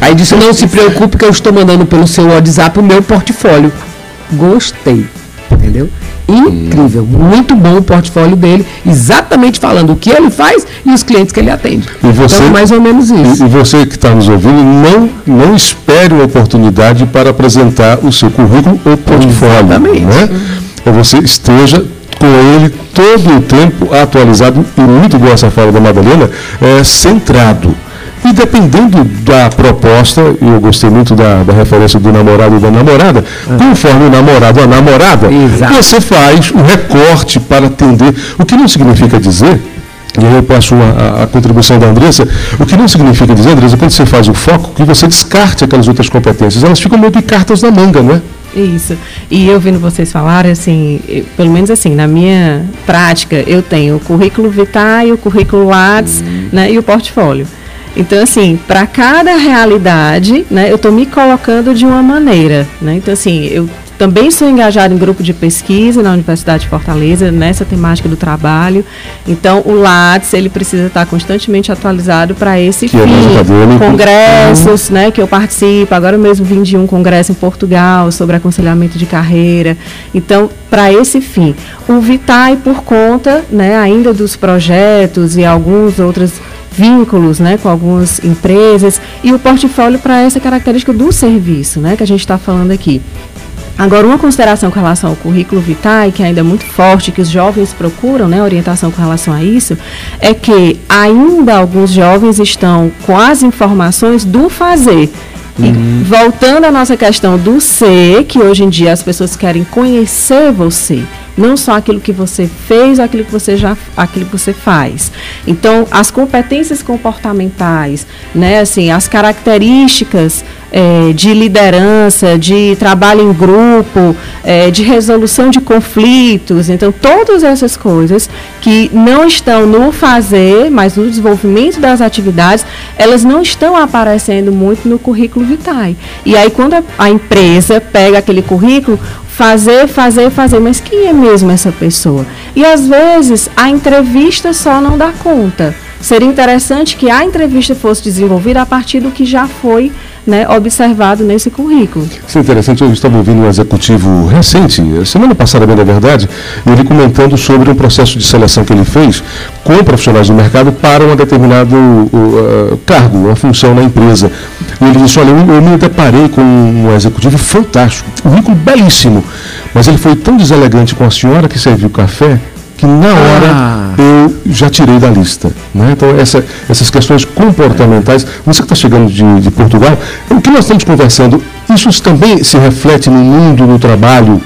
Aí disse, não se preocupe que eu estou mandando pelo seu WhatsApp o meu portfólio. Gostei. Entendeu? Incrível, muito bom o portfólio dele, exatamente falando o que ele faz e os clientes que ele atende. E você, então, mais ou menos isso. E, você que está nos ouvindo, não, não espere uma oportunidade para apresentar o seu currículo ou portfólio. Exatamente. Né? Você esteja com ele todo o tempo atualizado, e muito boa essa fala da Madalena, é, centrado. E dependendo da proposta, eu gostei muito da, da referência do namorado e da namorada, é. conforme o namorado ou a namorada, Exato. você faz o recorte para atender. O que não significa dizer e aí eu passo a, a, contribuição da Andressa, o que não significa dizer, Andressa, quando você faz o foco, que você descarte aquelas outras competências. Elas ficam meio de cartas na manga, não é? Isso. E eu ouvindo vocês falarem, assim, pelo menos assim, na minha prática, eu tenho o currículo Vitae, o currículo Lattes hum. né, e o portfólio. Então, assim, para cada realidade, né, eu estou me colocando de uma maneira. Né? Então, assim, eu também sou engajada em grupo de pesquisa na Universidade de Fortaleza, nessa temática do trabalho. Então, o LATS, ele precisa estar constantemente atualizado para esse que é fim. É congressos, né, que eu participo. Agora mesmo vim de um congresso em Portugal sobre aconselhamento de carreira. Então, para esse fim. O Vitae, por conta, né, ainda dos projetos e alguns outros vínculos né, com algumas empresas e o portfólio para essa característica do serviço né, que a gente está falando aqui. Agora, uma consideração com relação ao currículo vitae, que ainda é muito forte, que os jovens procuram, né, orientação com relação a isso, é que ainda alguns jovens estão com as informações do fazer. E uhum. voltando à nossa questão do ser, que hoje em dia as pessoas querem conhecer você não só aquilo que você fez, aquilo que você já, aquilo que você faz. Então, as competências comportamentais, né, assim, as características é, de liderança, de trabalho em grupo, é, de resolução de conflitos, então todas essas coisas que não estão no fazer, mas no desenvolvimento das atividades, elas não estão aparecendo muito no currículo Vitae. E aí quando a, a empresa pega aquele currículo, fazer, fazer, fazer, mas quem é mesmo essa pessoa? E às vezes a entrevista só não dá conta. Seria interessante que a entrevista fosse desenvolvida a partir do que já foi né, observado nesse currículo. Isso é interessante, eu estava ouvindo um executivo recente, semana passada, bem da verdade, ele comentando sobre um processo de seleção que ele fez com profissionais do mercado para um determinado uh, cargo, uma função na empresa. E ele disse, olha, eu, eu me deparei com um executivo fantástico, um currículo belíssimo, mas ele foi tão deselegante com a senhora que serviu café que na hora ah. eu já tirei da lista. Né? Então, essa, essas questões comportamentais, você que está chegando de, de Portugal, o que nós estamos conversando, isso também se reflete no mundo do trabalho,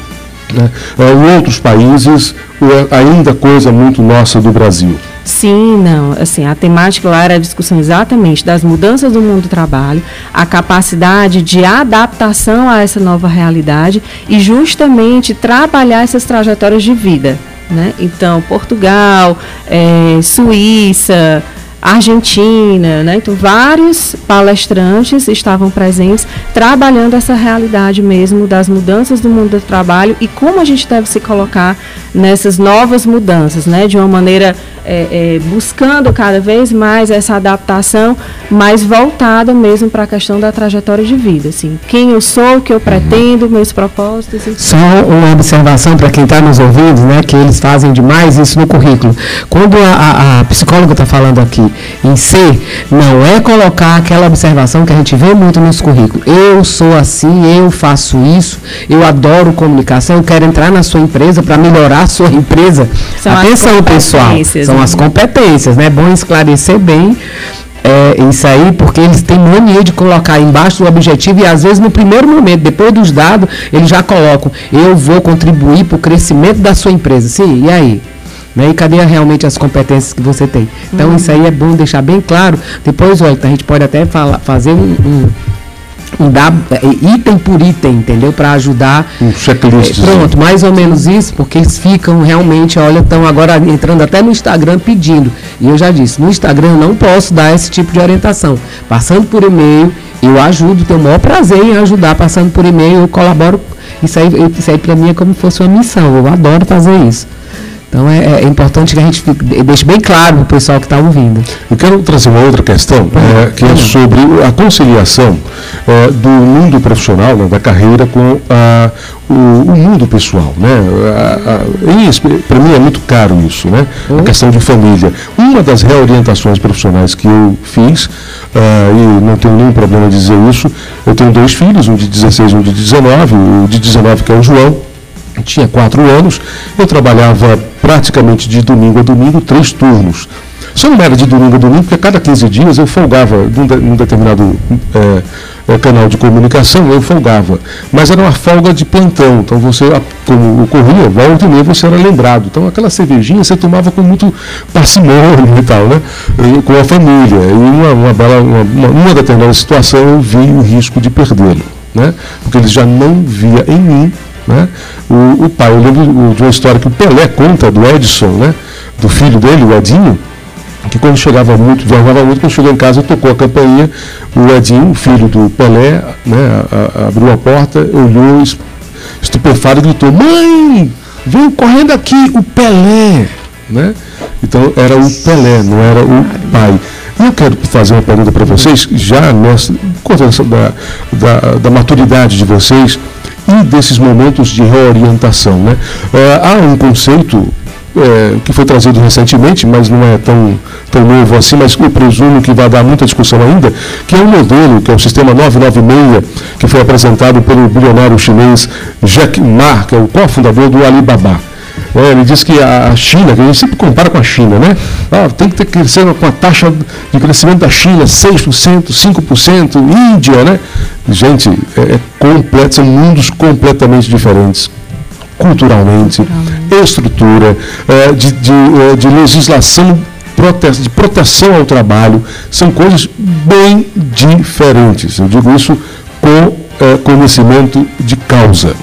né? Em outros países, ou é ainda coisa muito nossa do Brasil? Sim, não. Assim, a temática lá era a discussão exatamente das mudanças do mundo do trabalho, a capacidade de adaptação a essa nova realidade e justamente trabalhar essas trajetórias de vida. Né? Então, Portugal, é, Suíça, Argentina, né? Então, vários palestrantes estavam presentes trabalhando essa realidade mesmo das mudanças do mundo do trabalho e como a gente deve se colocar nessas novas mudanças, né? De uma maneira é, é, buscando cada vez mais essa adaptação, mais voltada mesmo para a questão da trajetória de vida, assim, quem eu sou, o que eu pretendo, meus propósitos. Só uma observação para quem está nos ouvindo, né, que eles fazem demais isso no currículo. Quando a, a, a psicóloga está falando aqui em ser, não é colocar aquela observação que a gente vê muito nos currículos. Eu sou assim, eu faço isso, eu adoro comunicação, eu quero entrar na sua empresa para melhorar a sua empresa. São Atenção, pessoal. São são as competências, né? É bom esclarecer bem é, isso aí, porque eles têm mania de colocar embaixo do objetivo e às vezes no primeiro momento, depois dos dados, eles já colocam, eu vou contribuir para o crescimento da sua empresa. Sim, e aí? Né? E cadê realmente as competências que você tem? Então uhum. isso aí é bom deixar bem claro. Depois, olha, a gente pode até fala, fazer um, um dar é, item por item, entendeu? Para ajudar. Um checklist. É, pronto, mais ou menos isso, porque eles ficam realmente, olha, estão agora entrando até no Instagram pedindo. E eu já disse, no Instagram eu não posso dar esse tipo de orientação. Passando por e-mail, eu ajudo, tenho o maior prazer em ajudar, passando por e-mail, eu colaboro. Isso aí, isso aí para mim é como se fosse uma missão, eu adoro fazer isso. Então é, é, importante que a gente deixe bem claro para o pessoal que está ouvindo. Eu quero trazer uma outra questão, é, que é sobre a conciliação é, do mundo profissional, né, da carreira, com a, o, o, mundo pessoal. Né? Para mim é muito caro isso, né? a hum? questão de família. Uma das reorientações profissionais que eu fiz, uh, e não tenho nenhum problema de dizer isso, eu tenho dois filhos, um de 16 e um de 19, o de 19 que é o João, tinha quatro anos, eu trabalhava praticamente de domingo a domingo, três turnos. Só não era de domingo a domingo, porque a cada 15 dias eu folgava num, de, num determinado é, canal de comunicação, eu folgava. Mas era uma folga de plantão. Então você, como ocorria, volta e meia você era lembrado. Então aquela cervejinha você tomava com muito parcimônia e tal, né? com a família. E uma, uma, uma, uma determinada situação eu vi o risco de perdê-lo. Né? Porque ele já não via em mim né? O, o, pai, eu lembro de uma história que o Pelé conta do Edson, né? do filho dele, o Edinho, que quando chegava muito, viajava muito, quando chegou em casa tocou a campainha, o Edinho, filho do Pelé, né? A, a, abriu a porta, olhou, estupefado e gritou, mãe, vem correndo aqui, o Pelé. Né? Então era o Pelé, não era o pai. Eu quero fazer uma pergunta para vocês, já nessa, da, da, da maturidade de vocês, e desses momentos de reorientação. Né? É, há um conceito é, que foi trazido recentemente, mas não é tão, tão novo assim, mas eu presumo que vai dar muita discussão ainda, que é um modelo, que é o sistema 996, que foi apresentado pelo bilionário chinês Jack Ma, que é o cofundador do Alibaba. É, ele diz que a China, que a gente sempre compara com a China, né? Ah, tem que ter crescendo com a taxa de crescimento da China 6%, 5%, Índia, né? Gente, é, é completo, são mundos completamente diferentes culturalmente, estrutura, é, de, de, é, de legislação de proteção ao trabalho, são coisas bem diferentes. Eu digo isso com é, conhecimento de causa.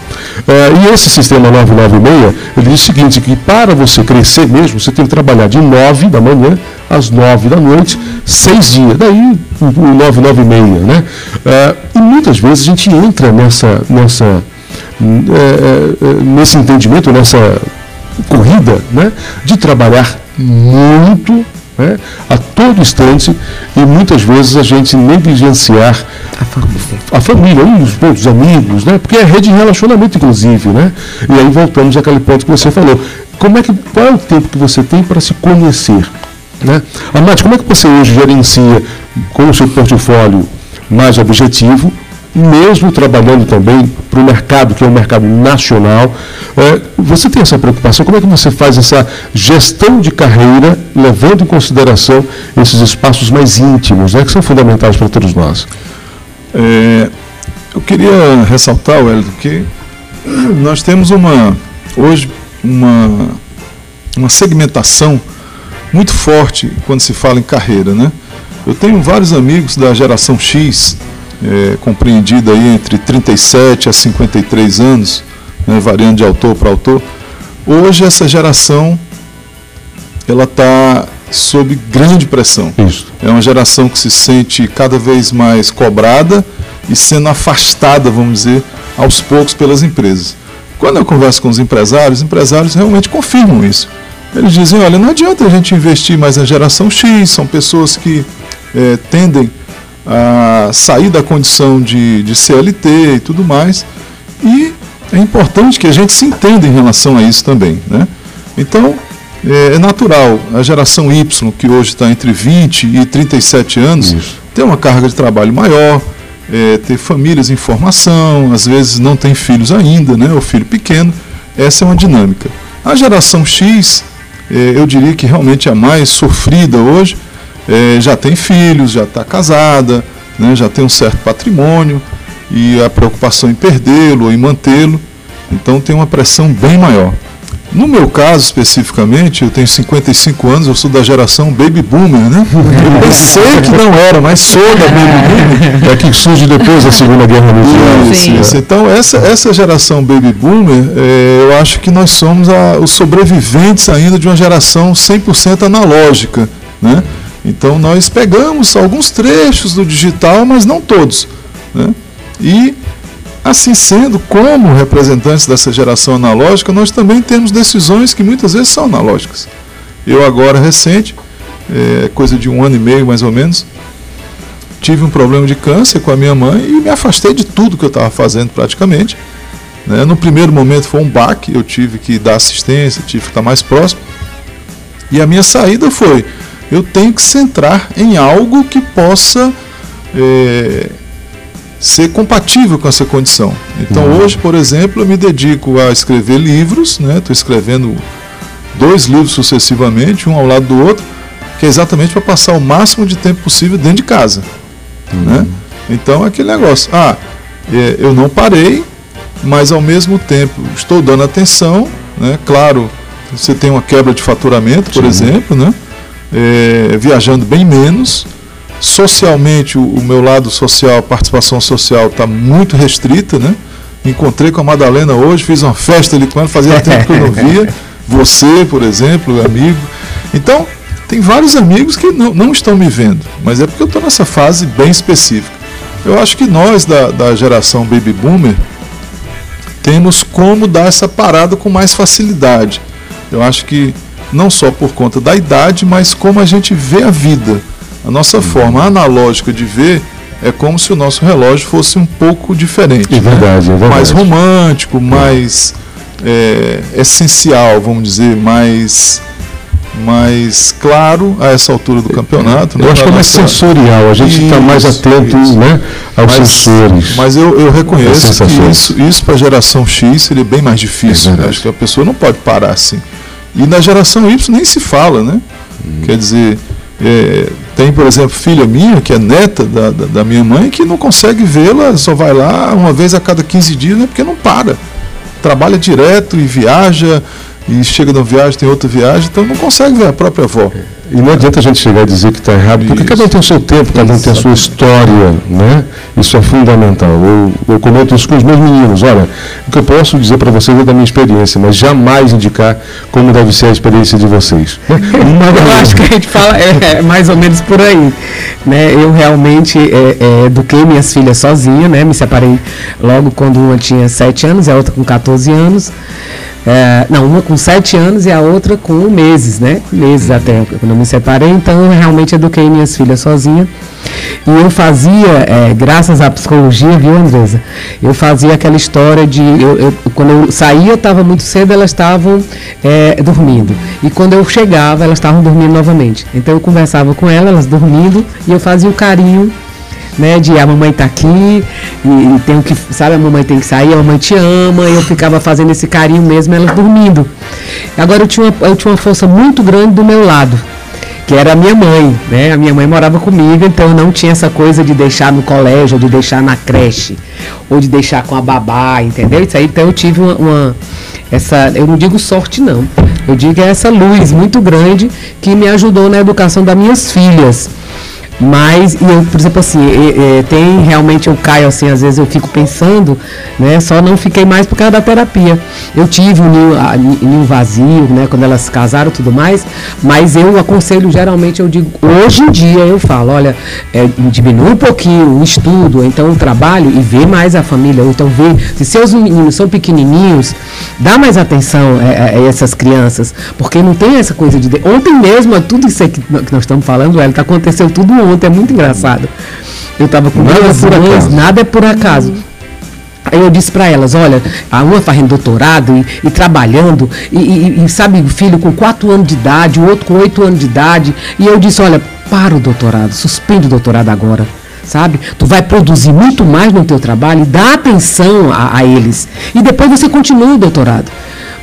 É, e esse sistema 996, ele diz o seguinte, que para você crescer mesmo, você tem que trabalhar de 9 da manhã às 9 da noite, seis dias. Daí o 996, né? É, e muitas vezes a gente entra nessa, nessa, é, é, é, nesse entendimento, nessa corrida, né? De trabalhar muito né, a todo instante e muitas vezes a gente negligenciar a família, a família os, os amigos, né, porque é rede de relacionamento, inclusive. Né, e aí voltamos àquele ponto que você falou. Como é que, qual é o tempo que você tem para se conhecer? Né? Amate, como é que você hoje gerencia com o seu portfólio mais objetivo mesmo trabalhando também para o mercado, que é um mercado nacional, é, você tem essa preocupação? Como é que você faz essa gestão de carreira, levando em consideração esses espaços mais íntimos, né, que são fundamentais para todos nós? É, eu queria ressaltar, Wellington, que nós temos uma, hoje, uma, uma segmentação muito forte quando se fala em carreira, né? Eu tenho vários amigos da geração X é, compreendida aí entre 37 a 53 anos, né, variando de autor para autor. Hoje essa geração ela está sob grande pressão. Isso. É uma geração que se sente cada vez mais cobrada e sendo afastada, vamos dizer, aos poucos pelas empresas. Quando eu converso com os empresários, os empresários realmente confirmam isso. Eles dizem, olha, não adianta a gente investir mais na geração X, são pessoas que é, tendem a sair da condição de, de CLT e tudo mais. E é importante que a gente se entenda em relação a isso também. Né? Então, é, é natural, a geração Y, que hoje está entre 20 e 37 anos, Isso. tem uma carga de trabalho maior, é, ter famílias em formação, às vezes não tem filhos ainda, né, ou filho pequeno. Essa é uma dinâmica. A geração X, é, eu diria que realmente é a mais sofrida hoje, é, já tem filhos, já está casada, né, já tem um certo patrimônio e a preocupação em perdê-lo ou em mantê-lo, então tem uma pressão bem maior. No meu caso especificamente, eu tenho 55 anos, eu sou da geração Baby Boomer, né? Eu pensei que não era, mas sou da Baby Boomer. É que surge depois da Segunda Guerra Mundial. Isso, Sim. isso. Então, essa, essa geração Baby Boomer, eh, eu acho que nós somos a- os sobreviventes ainda de uma geração 100% analógica. Né? Então, nós pegamos alguns trechos do digital, mas não todos. Né? E, assim sendo, como representantes dessa geração analógica, nós também temos decisões que muitas vezes são analógicas. Eu, agora, recente, eh, coisa de um ano e meio mais ou menos, tive um problema de câncer com a minha mãe e me afastei de tudo que eu estava fazendo praticamente. né? No primeiro momento foi um baque, eu tive que dar assistência, tive que estar mais próximo. E a minha saída foi: eu tenho que centrar em algo que possa eh, ser compatível com essa condição. Então hoje, por exemplo, eu me dedico a escrever livros, estou escrevendo dois livros sucessivamente, um ao lado do outro, que é exatamente para passar o máximo de tempo possível dentro de casa. Né? Então, aquele negócio. Ah, é, eu não parei, mas ao mesmo tempo estou dando atenção. Né? Claro, você tem uma quebra de faturamento, por Sim. exemplo, né? É, viajando bem menos. Socialmente, o, o meu lado social, a participação social está muito restrita. Né? Encontrei com a Madalena hoje, fiz uma festa ali com ela, fazia tempo que eu não via. Você, por exemplo, amigo. Então, tem vários amigos que não, não estão me vendo, mas é porque eu estou nessa fase bem específica. Eu acho que nós, da, da geração Baby Boomer, temos como dar essa parada com mais facilidade. Eu acho que não só por conta da idade, mas como a gente vê a vida. A nossa forma analógica de ver é como se o nosso relógio fosse um pouco diferente. É verdade, é verdade. Mais romântico, mais é, essencial, vamos dizer, mais, mais claro a essa altura do campeonato. né, Eu acho que é mais nossa- sensorial, a gente está mais atento isso. né, aos mas, sensores. Mas eu, eu reconheço que isso, isso para a geração X seria bem mais difícil. É né? Acho que a pessoa não pode parar assim. E na geração Y nem se fala, né? Hum. Quer dizer, é, tem, por exemplo, filha minha, que é neta da, da, da minha mãe, que não consegue vê-la, só vai lá uma vez a cada 15 dias, né? Porque não para. Trabalha direto e viaja, e chega de uma viagem, tem outra viagem, então não consegue ver a própria avó. E não adianta a gente chegar a dizer que está errado, porque Isso. cada um tem o seu tempo, cada um tem a sua história, né? Isso é fundamental. Eu, eu comento isso com os meus meninos. Olha, o que eu posso dizer para vocês é da minha experiência, mas jamais indicar como deve ser a experiência de vocês. Eu acho que a gente fala é, é mais ou menos por aí. Né? Eu realmente é, é, eduquei minhas filhas sozinha, né? Me separei logo quando uma tinha 7 anos e a outra com 14 anos. É, não, uma com 7 anos e a outra com meses, né? Meses até quando eu me separei, então eu realmente eduquei minhas filhas sozinha. E eu fazia, é, graças à psicologia, viu, Andresa? Eu fazia aquela história de. Eu, eu- quando eu saía, estava muito cedo, elas estavam é, dormindo. E quando eu chegava, elas estavam dormindo novamente. Então eu conversava com elas, elas dormindo, e eu fazia o carinho né, de a mamãe tá aqui e, e tem que, sabe, a mamãe tem que sair, a mamãe te ama, e eu ficava fazendo esse carinho mesmo, elas dormindo. Agora eu tinha, uma, eu tinha uma força muito grande do meu lado, que era a minha mãe, né? A minha mãe morava comigo, então eu não tinha essa coisa de deixar no colégio, ou de deixar na creche, ou de deixar com a babá, entendeu? Isso aí, então eu tive uma, uma- essa, eu não digo sorte não, eu digo é essa luz muito grande que me ajudou na educação das minhas filhas. Mas, e eu, por exemplo, assim, é, é, tem realmente, eu caio assim, às vezes eu fico pensando, né? Só não fiquei mais por causa da terapia. Eu tive um ninho, a, ninho vazio, né? Quando elas casaram e tudo mais, mas eu aconselho, geralmente, eu digo, hoje em dia eu falo, olha, é, diminui um pouquinho o estudo, então o trabalho e vê mais a família, ou então vê, se seus meninos são pequenininhos, dá mais atenção a, a essas crianças, porque não tem essa coisa de. Ontem mesmo, tudo isso que nós estamos falando, ela aconteceu tudo ontem, é muito engraçado. Eu estava com nada duas por mães, nada é por acaso. Aí eu disse para elas, olha, a uma fazendo doutorado e, e trabalhando, e, e, e, sabe, o filho com 4 anos de idade, o outro com 8 anos de idade, e eu disse, olha, para o doutorado, suspende o doutorado agora, sabe? Tu vai produzir muito mais no teu trabalho e dá atenção a, a eles. E depois você continua o doutorado.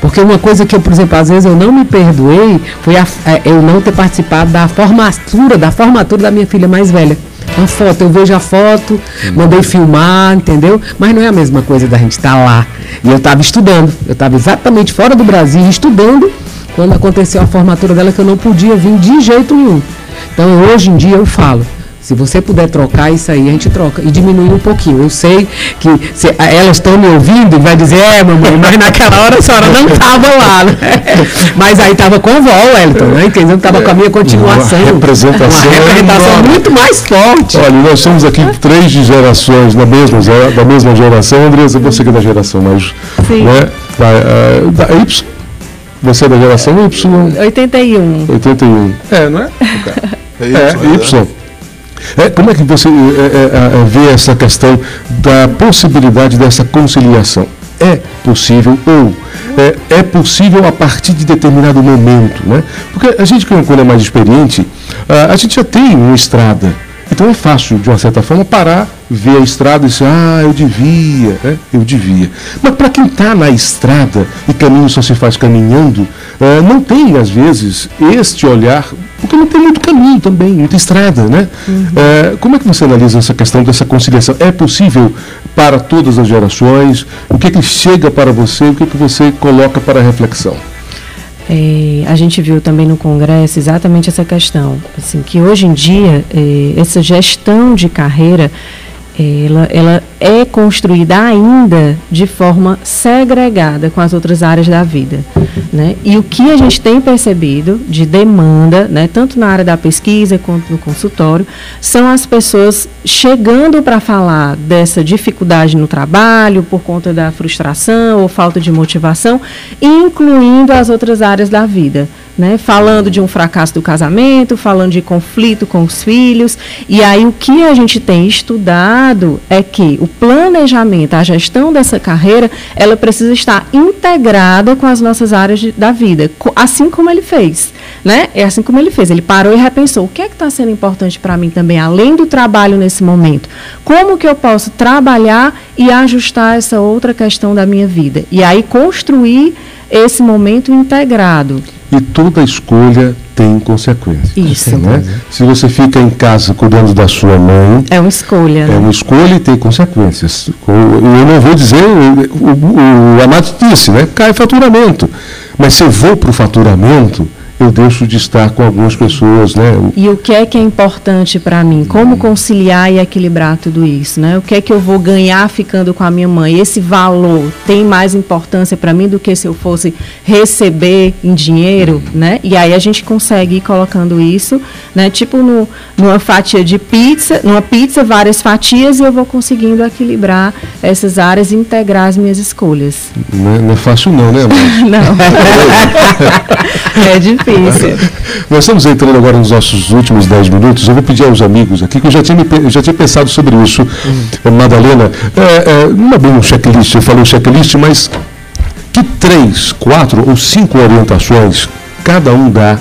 Porque uma coisa que eu, por exemplo, às vezes eu não me perdoei foi a, é, eu não ter participado da formatura, da formatura da minha filha mais velha. Uma foto, eu vejo a foto, mandei filmar, entendeu? Mas não é a mesma coisa da gente estar tá lá. E eu estava estudando, eu estava exatamente fora do Brasil estudando quando aconteceu a formatura dela que eu não podia vir de jeito nenhum. Então hoje em dia eu falo, se você puder trocar isso aí, a gente troca. E diminuir um pouquinho. Eu sei que se, elas estão me ouvindo e vai dizer, é, mamãe, mas naquela hora a senhora não estava lá, né? Mas aí estava com a vó, Wellington, né? Entendeu? Estava com a minha continuação. Uma representação, uma representação muito mais forte. Olha, nós somos aqui três de gerações da mesma, da mesma geração. Andresa, você que é da geração mais. Sim. Né? Da, uh, da Y. Você é da geração Y? 81. 81. É, não é? É, y. É, y. É, como é que você é, é, é, vê essa questão da possibilidade dessa conciliação? É possível ou é, é, possível a partir de determinado momento, né? Porque a gente que é mais experiente, a, a gente já tem uma estrada, então é fácil, de uma certa forma, parar, ver a estrada e dizer, ah, eu devia, né? eu devia. Mas para quem está na estrada e caminho só se faz caminhando, uh, não tem, às vezes, este olhar, porque não tem muito caminho também, muita estrada, né? Uhum. Uh, como é que você analisa essa questão dessa conciliação? É possível para todas as gerações? O que, é que chega para você? O que, é que você coloca para reflexão? É, a gente viu também no Congresso exatamente essa questão, assim, que hoje em dia é, essa gestão de carreira ela, ela é construída ainda de forma segregada com as outras áreas da vida. Né? E o que a gente tem percebido de demanda, né, tanto na área da pesquisa quanto no consultório, são as pessoas chegando para falar dessa dificuldade no trabalho por conta da frustração ou falta de motivação, incluindo as outras áreas da vida né? Falando de um fracasso do casamento, falando de conflito com os filhos. E aí o que a gente tem estudado é que o planejamento, a gestão dessa carreira, ela precisa estar integrada com as nossas áreas de, da vida, assim como ele fez, né? É assim como ele fez. Ele parou e repensou: o que é que está sendo importante para mim também, além do trabalho nesse momento? Como que eu posso trabalhar e ajustar essa outra questão da minha vida? E aí construir esse momento integrado e toda escolha tem consequências. Isso. Né? Se você fica em casa cuidando da sua mãe. É uma escolha. É né? uma escolha e tem consequências. Eu não vou dizer, o, o, o Amado disse, né? Cai faturamento. Mas se eu vou para o faturamento, eu deixo de estar com algumas pessoas, né? E o que é que é importante para mim? Como conciliar e equilibrar tudo isso, né? O que é que eu vou ganhar ficando com a minha mãe? Esse valor tem mais importância para mim do que se eu fosse receber em dinheiro, né? E aí a gente consegue ir colocando isso, né? Tipo no, numa fatia de pizza, numa pizza várias fatias e eu vou conseguindo equilibrar essas áreas e integrar as minhas escolhas. Não é, não é fácil não, né? não. é difícil difícil. Nós estamos entrando agora nos nossos últimos 10 minutos. Eu vou pedir aos amigos aqui, que eu já tinha, eu já tinha pensado sobre isso. Hum. Madalena, é, é, não é bem um checklist, eu falei um checklist, mas que três, quatro ou cinco orientações cada um dá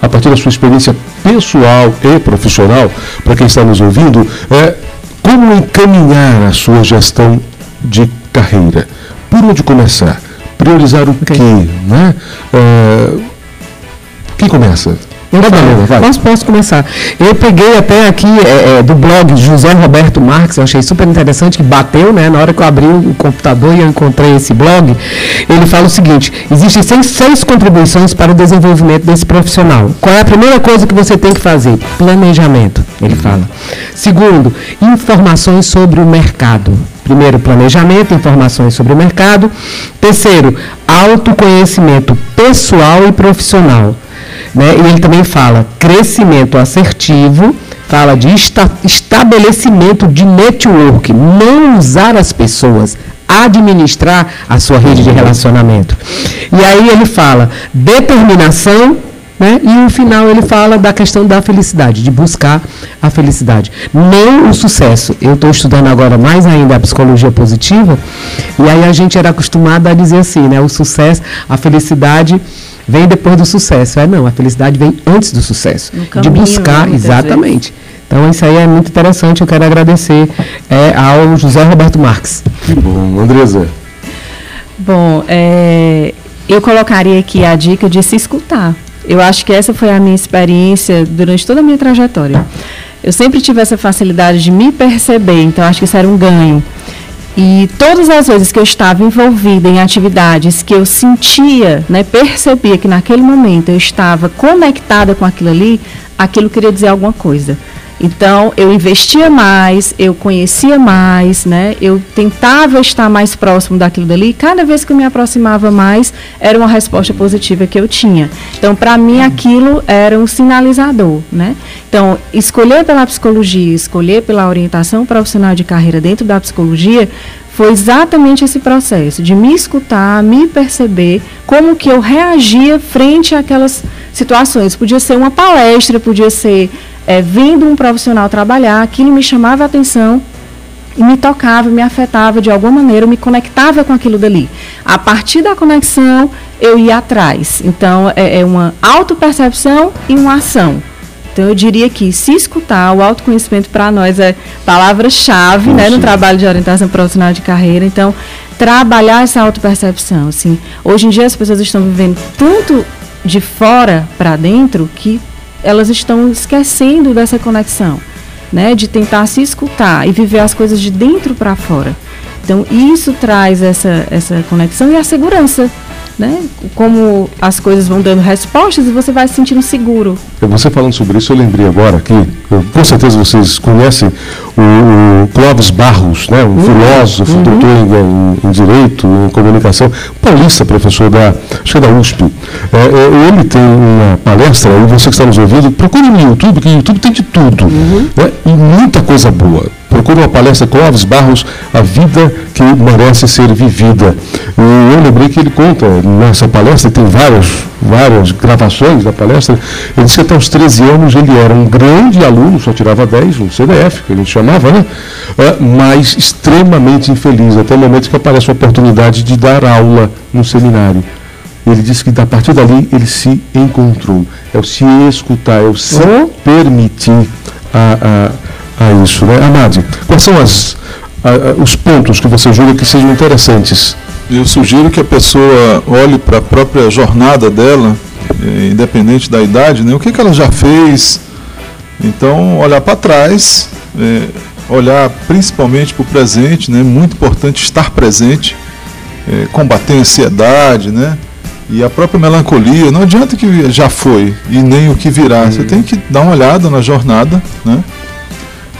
a partir da sua experiência pessoal e profissional, para quem está nos ouvindo, é como encaminhar a sua gestão de carreira. Por onde começar? Priorizar o okay. quê? Né? É, quem começa? Eu vai. Posso, posso começar. Eu peguei até aqui é, é, do blog José Roberto Marques, eu achei super interessante, que bateu, né? Na hora que eu abri o computador e eu encontrei esse blog, ele fala o seguinte: existem seis, seis contribuições para o desenvolvimento desse profissional. Qual é a primeira coisa que você tem que fazer? Planejamento. Ele fala. Segundo, informações sobre o mercado. Primeiro, planejamento, informações sobre o mercado. Terceiro, autoconhecimento pessoal e profissional. Né? E ele também fala crescimento assertivo, fala de esta estabelecimento de network, não usar as pessoas, administrar a sua rede de relacionamento. E aí ele fala determinação, né? E no final ele fala da questão da felicidade, de buscar a felicidade. Não o sucesso. Eu estou estudando agora mais ainda a psicologia positiva, e aí a gente era acostumado a dizer assim, né? O sucesso, a felicidade vem depois do sucesso. É não, a felicidade vem antes do sucesso. caminho, de buscar, né, exatamente. Então isso aí é muito interessante, eu quero agradecer é, ao José Roberto Marques. Que bom. Andresa. Bom, é, eu colocaria aqui a dica de se escutar. Eu acho que essa foi a minha experiência durante toda a minha trajetória. Eu sempre tive essa facilidade de me perceber, então acho que isso era um ganho. E todas as vezes que eu estava envolvida em atividades que eu sentia, né, percebia que naquele momento eu estava conectada com aquilo ali, aquilo queria dizer alguma coisa. Então, eu investia mais, eu conhecia mais, né? Eu tentava estar mais próximo daquilo dali. E cada vez que eu me aproximava mais, era uma resposta positiva que eu tinha. Então, para mim, aquilo era um sinalizador, né? Então, escolher pela psicologia, escolher pela orientação profissional de carreira dentro da psicologia, foi exatamente esse processo de me escutar, me perceber, como que eu reagia frente àquelas situações. Podia ser uma palestra, podia ser é, vendo um profissional trabalhar, aquilo me chamava a atenção e me tocava, me afetava de alguma maneira, eu me conectava com aquilo dali. A partir da conexão, eu ia atrás. Então, é, é uma autopercepção e uma ação. Então, eu diria que se escutar, o autoconhecimento para nós é palavra-chave né, no trabalho de orientação profissional de carreira. Então, trabalhar essa autopercepção. Assim, hoje em dia, as pessoas estão vivendo tanto de fora para dentro que elas estão esquecendo dessa conexão, né, de tentar se escutar e viver as coisas de dentro para fora. Então, isso traz essa, essa conexão e a segurança, né? Como as coisas vão dando respostas e você vai se sentindo seguro. Você falando sobre isso, eu lembrei agora que, com certeza vocês conhecem o, o Clóvis Barros, né? um uhum. filósofo, uhum. doutor em, em, Direito, em Comunicação, paulista, professor da, acho que é da USP. É, é, ele tem uma palestra, e você que está nos ouvindo, procure no YouTube, que o YouTube tem de tudo, uhum. né? e muita coisa boa procura uma palestra Clóvis Barros, A Vida que Merece Ser Vivida. E eu lembrei que ele conta nessa palestra, tem várias, várias gravações da palestra, ele disse que até os 13 anos ele era um grande aluno, só tirava 10, um CDF, que a gente chamava, né? É, mas extremamente infeliz, até o momento que aparece a oportunidade de dar aula no seminário. Ele disse que a partir dali ele se encontrou. É o se escutar, é o se permitir a, a a isso, né? Amade, quais são as, a, a, os pontos que você julga que sejam interessantes? Eu sugiro que a pessoa olhe para a própria jornada dela, eh, independente da idade, né? o que, que ela já fez. Então, olhar para trás, é, olhar principalmente para o presente, né? muito importante estar presente, é, combater a ansiedade, né? e a própria melancolia. Não adianta que já foi e nem o que virá. Você tem que dar uma olhada na jornada, né?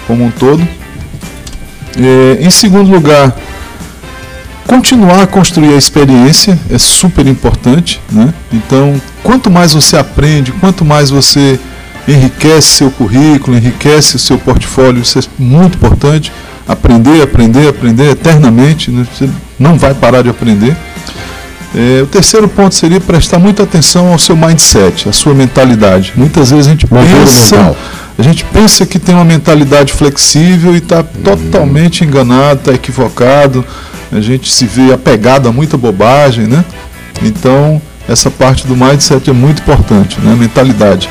Como um todo. É, em segundo lugar, continuar a construir a experiência é super importante. Né? Então, quanto mais você aprende, quanto mais você enriquece seu currículo, enriquece o seu portfólio, isso é muito importante. Aprender, aprender, aprender eternamente, né? você não vai parar de aprender. É, o terceiro ponto seria prestar muita atenção ao seu mindset, à sua mentalidade. Muitas vezes a gente pensa a gente pensa que tem uma mentalidade flexível e está totalmente enganado, está equivocado. A gente se vê apegado a muita bobagem, né? Então, essa parte do mindset é muito importante, né? Mentalidade.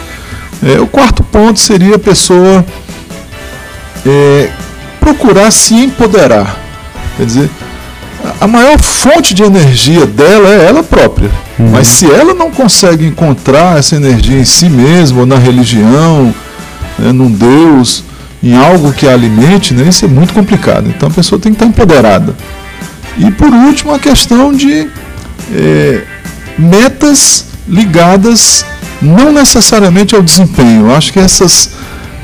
É, o quarto ponto seria a pessoa é, procurar se empoderar. Quer dizer, a maior fonte de energia dela é ela própria. Uhum. Mas se ela não consegue encontrar essa energia em si mesma, ou na religião, né, num Deus, em algo que a alimente, né, isso é muito complicado. Então a pessoa tem que estar empoderada. E por último, a questão de é, metas ligadas não necessariamente ao desempenho. Eu acho que essas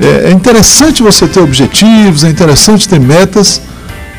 é, é interessante você ter objetivos, é interessante ter metas,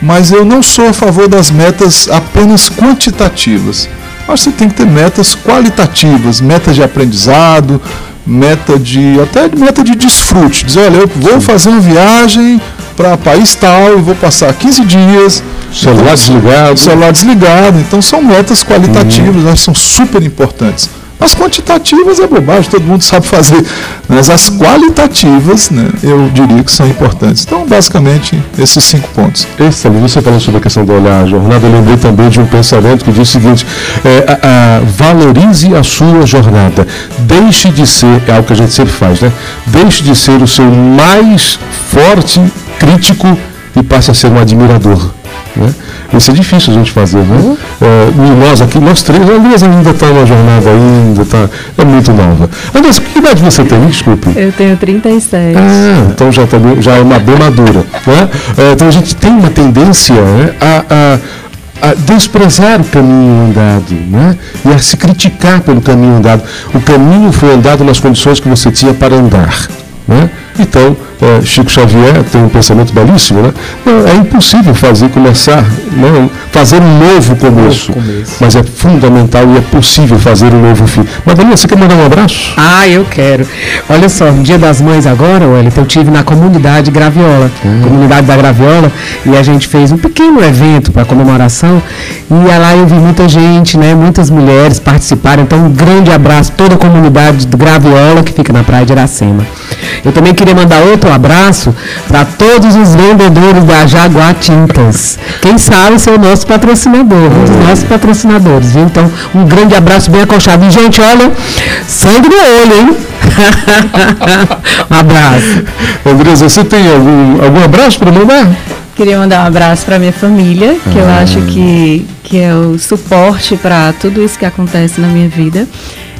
mas eu não sou a favor das metas apenas quantitativas. Acho que você tem que ter metas qualitativas, metas de aprendizado, meta de até meta de desfrute. Dizer, olha, eu vou fazer uma viagem para país tal, eu vou passar 15 dias. Celular desligado. Celular desligado. Então são metas qualitativas, uhum. que são super importantes. As quantitativas é bobagem, todo mundo sabe fazer. Mas as qualitativas, né, eu diria que são importantes. Então, basicamente, esses cinco pontos. Excelente. Você falou sobre a questão do olhar a jornada. Eu lembrei também de um pensamento que diz o seguinte: é, a, a, valorize a sua jornada. Deixe de ser, é algo que a gente sempre faz, né? Deixe de ser o seu mais forte crítico e passe a ser um admirador. Né? Isso é difícil a gente fazer, né? Uhum. É, nós aqui, nós três, a Andresa ainda está na jornada ainda, tá, é muito nova. Andresa, que idade você tem? Desculpe. Eu tenho 37. Ah, então já, tá, já é uma bem madura. Né? É, então a gente tem uma tendência né, a, a, a, desprezar o caminho andado, né? E a se criticar pelo caminho andado. O caminho foi andado nas condições que você tinha para andar. Né? Então, é, Chico Xavier tem um pensamento belíssimo, né? Não, é impossível fazer começar, não, né? fazer um novo começo, novo começo, mas é fundamental e é possível fazer um novo fim. Madalena, você quer mandar um abraço? Ah, eu quero. Olha só, no Dia das Mães agora, Wellington, eu tive na comunidade Graviola, hum. comunidade da Graviola, e a gente fez um pequeno evento para comemoração, e lá eu vi muita gente, né, muitas mulheres participaram, então um grande abraço a toda a comunidade do Graviola, que fica na Praia de Iracema. Eu também queria mandar outro abraço para todos os vendedores da Jaguar Tintas. Quem sabe ser o nosso patrocinador, um dos nossos patrocinadores. Viu? Então, um grande abraço bem acolchado. E, gente, olha, sangue no olho, hein? um abraço. Andresa, você tem algum, algum abraço para mandar? Queria mandar um abraço para minha família, que ah. eu acho que, que é o suporte para tudo isso que acontece na minha vida.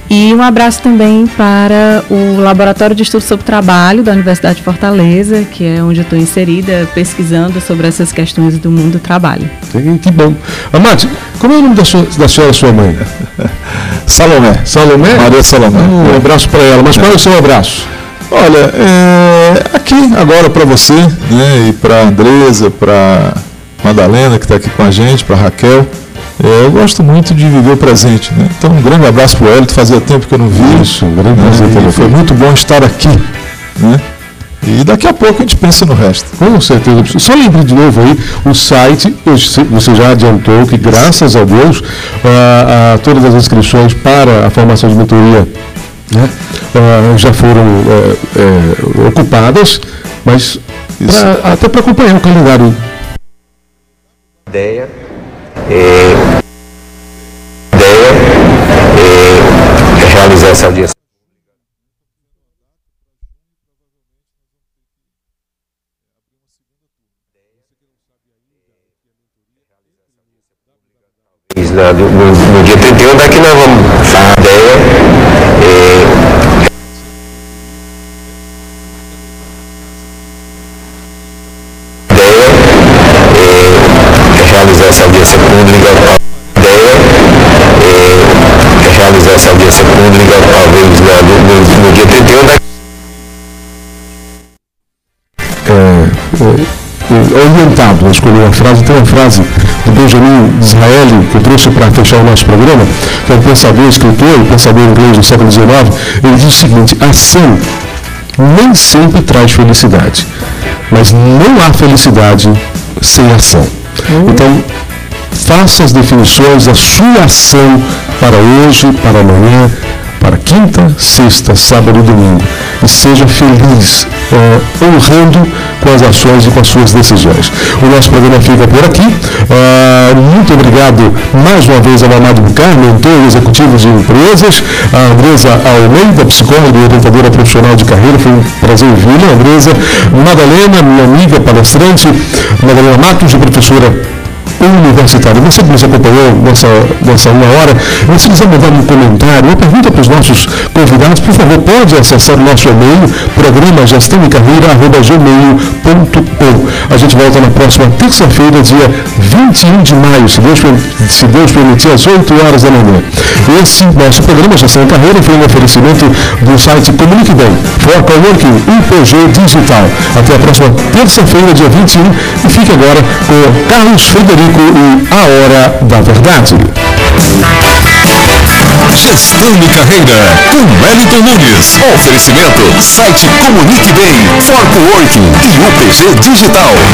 E um abraço também para o Laboratório de Estudos sobre Trabalho da Universidade de Fortaleza, que é onde eu estou inserida, pesquisando sobre essas questões do mundo do trabalho. Que bom. Amate, como é o nome da, sua, da senhora, sua mãe? Salomé. Salomé? Maria Salomé. Um abraço para ela. Mas qual é o seu abraço? Olha, é, aqui agora para você, né, e para Andresa, para Madalena que está aqui com a gente, para Raquel. É, eu gosto muito de viver o presente, né? Então, um grande abraço para o Hélio, fazia tempo que eu não vi. Isso, um grande né? prazer. Foi muito bom estar aqui, né? E daqui a pouco a gente pensa no resto. Com certeza. Só lembre de novo aí, o site, você já adiantou que graças a Deus, a, a todas as inscrições para a formação de mentoria né, já foram é, é, ocupadas, mas pra, até para acompanhar o calendário. Ideia é, ideia é realizar essa audiência. Orientado a escolher uma frase, tem uma frase do Benjamin Disraeli, que eu trouxe para fechar o nosso programa, que é um pensador, escritor, um pensador inglês do século XIX, ele diz o seguinte, ação nem sempre traz felicidade, mas não há felicidade sem ação. Então, faça as definições da sua ação para hoje, para amanhã, para quinta, sexta, sábado e domingo. E seja feliz, é, honrando com as ações e com as suas decisões. O nosso programa fica por aqui. Uh, muito obrigado mais uma vez ao Amado Bucar, mentor executivo de empresas, a Andresa Almeida, psicóloga e orientadora profissional de carreira. Foi um prazer ouvi-la, Andresa. Madalena, minha amiga palestrante, Madalena Matos, professora universitária. Você que nos acompanhou nessa, nessa uma hora, se quiser mandar um comentário, uma pergunta para os nossos convidados, por favor, pode acessar o nosso e-mail, programa gestão e carreira, arroba gmail.com. A gente volta na próxima terça-feira, dia 21 de maio, se Deus, se Deus permitir, às 8 horas da manhã. Esse nosso programa Gestão e Carreira foi um oferecimento do site Comunique Bem, For Coworking UPG Digital. Até a próxima terça-feira, dia 21, e fique agora com Carlos Frederico e A Hora da Verdade. Gestão de carreira com Wellington Nunes. Oferecimento site Comunique Bem, For Coworking e UPG Digital.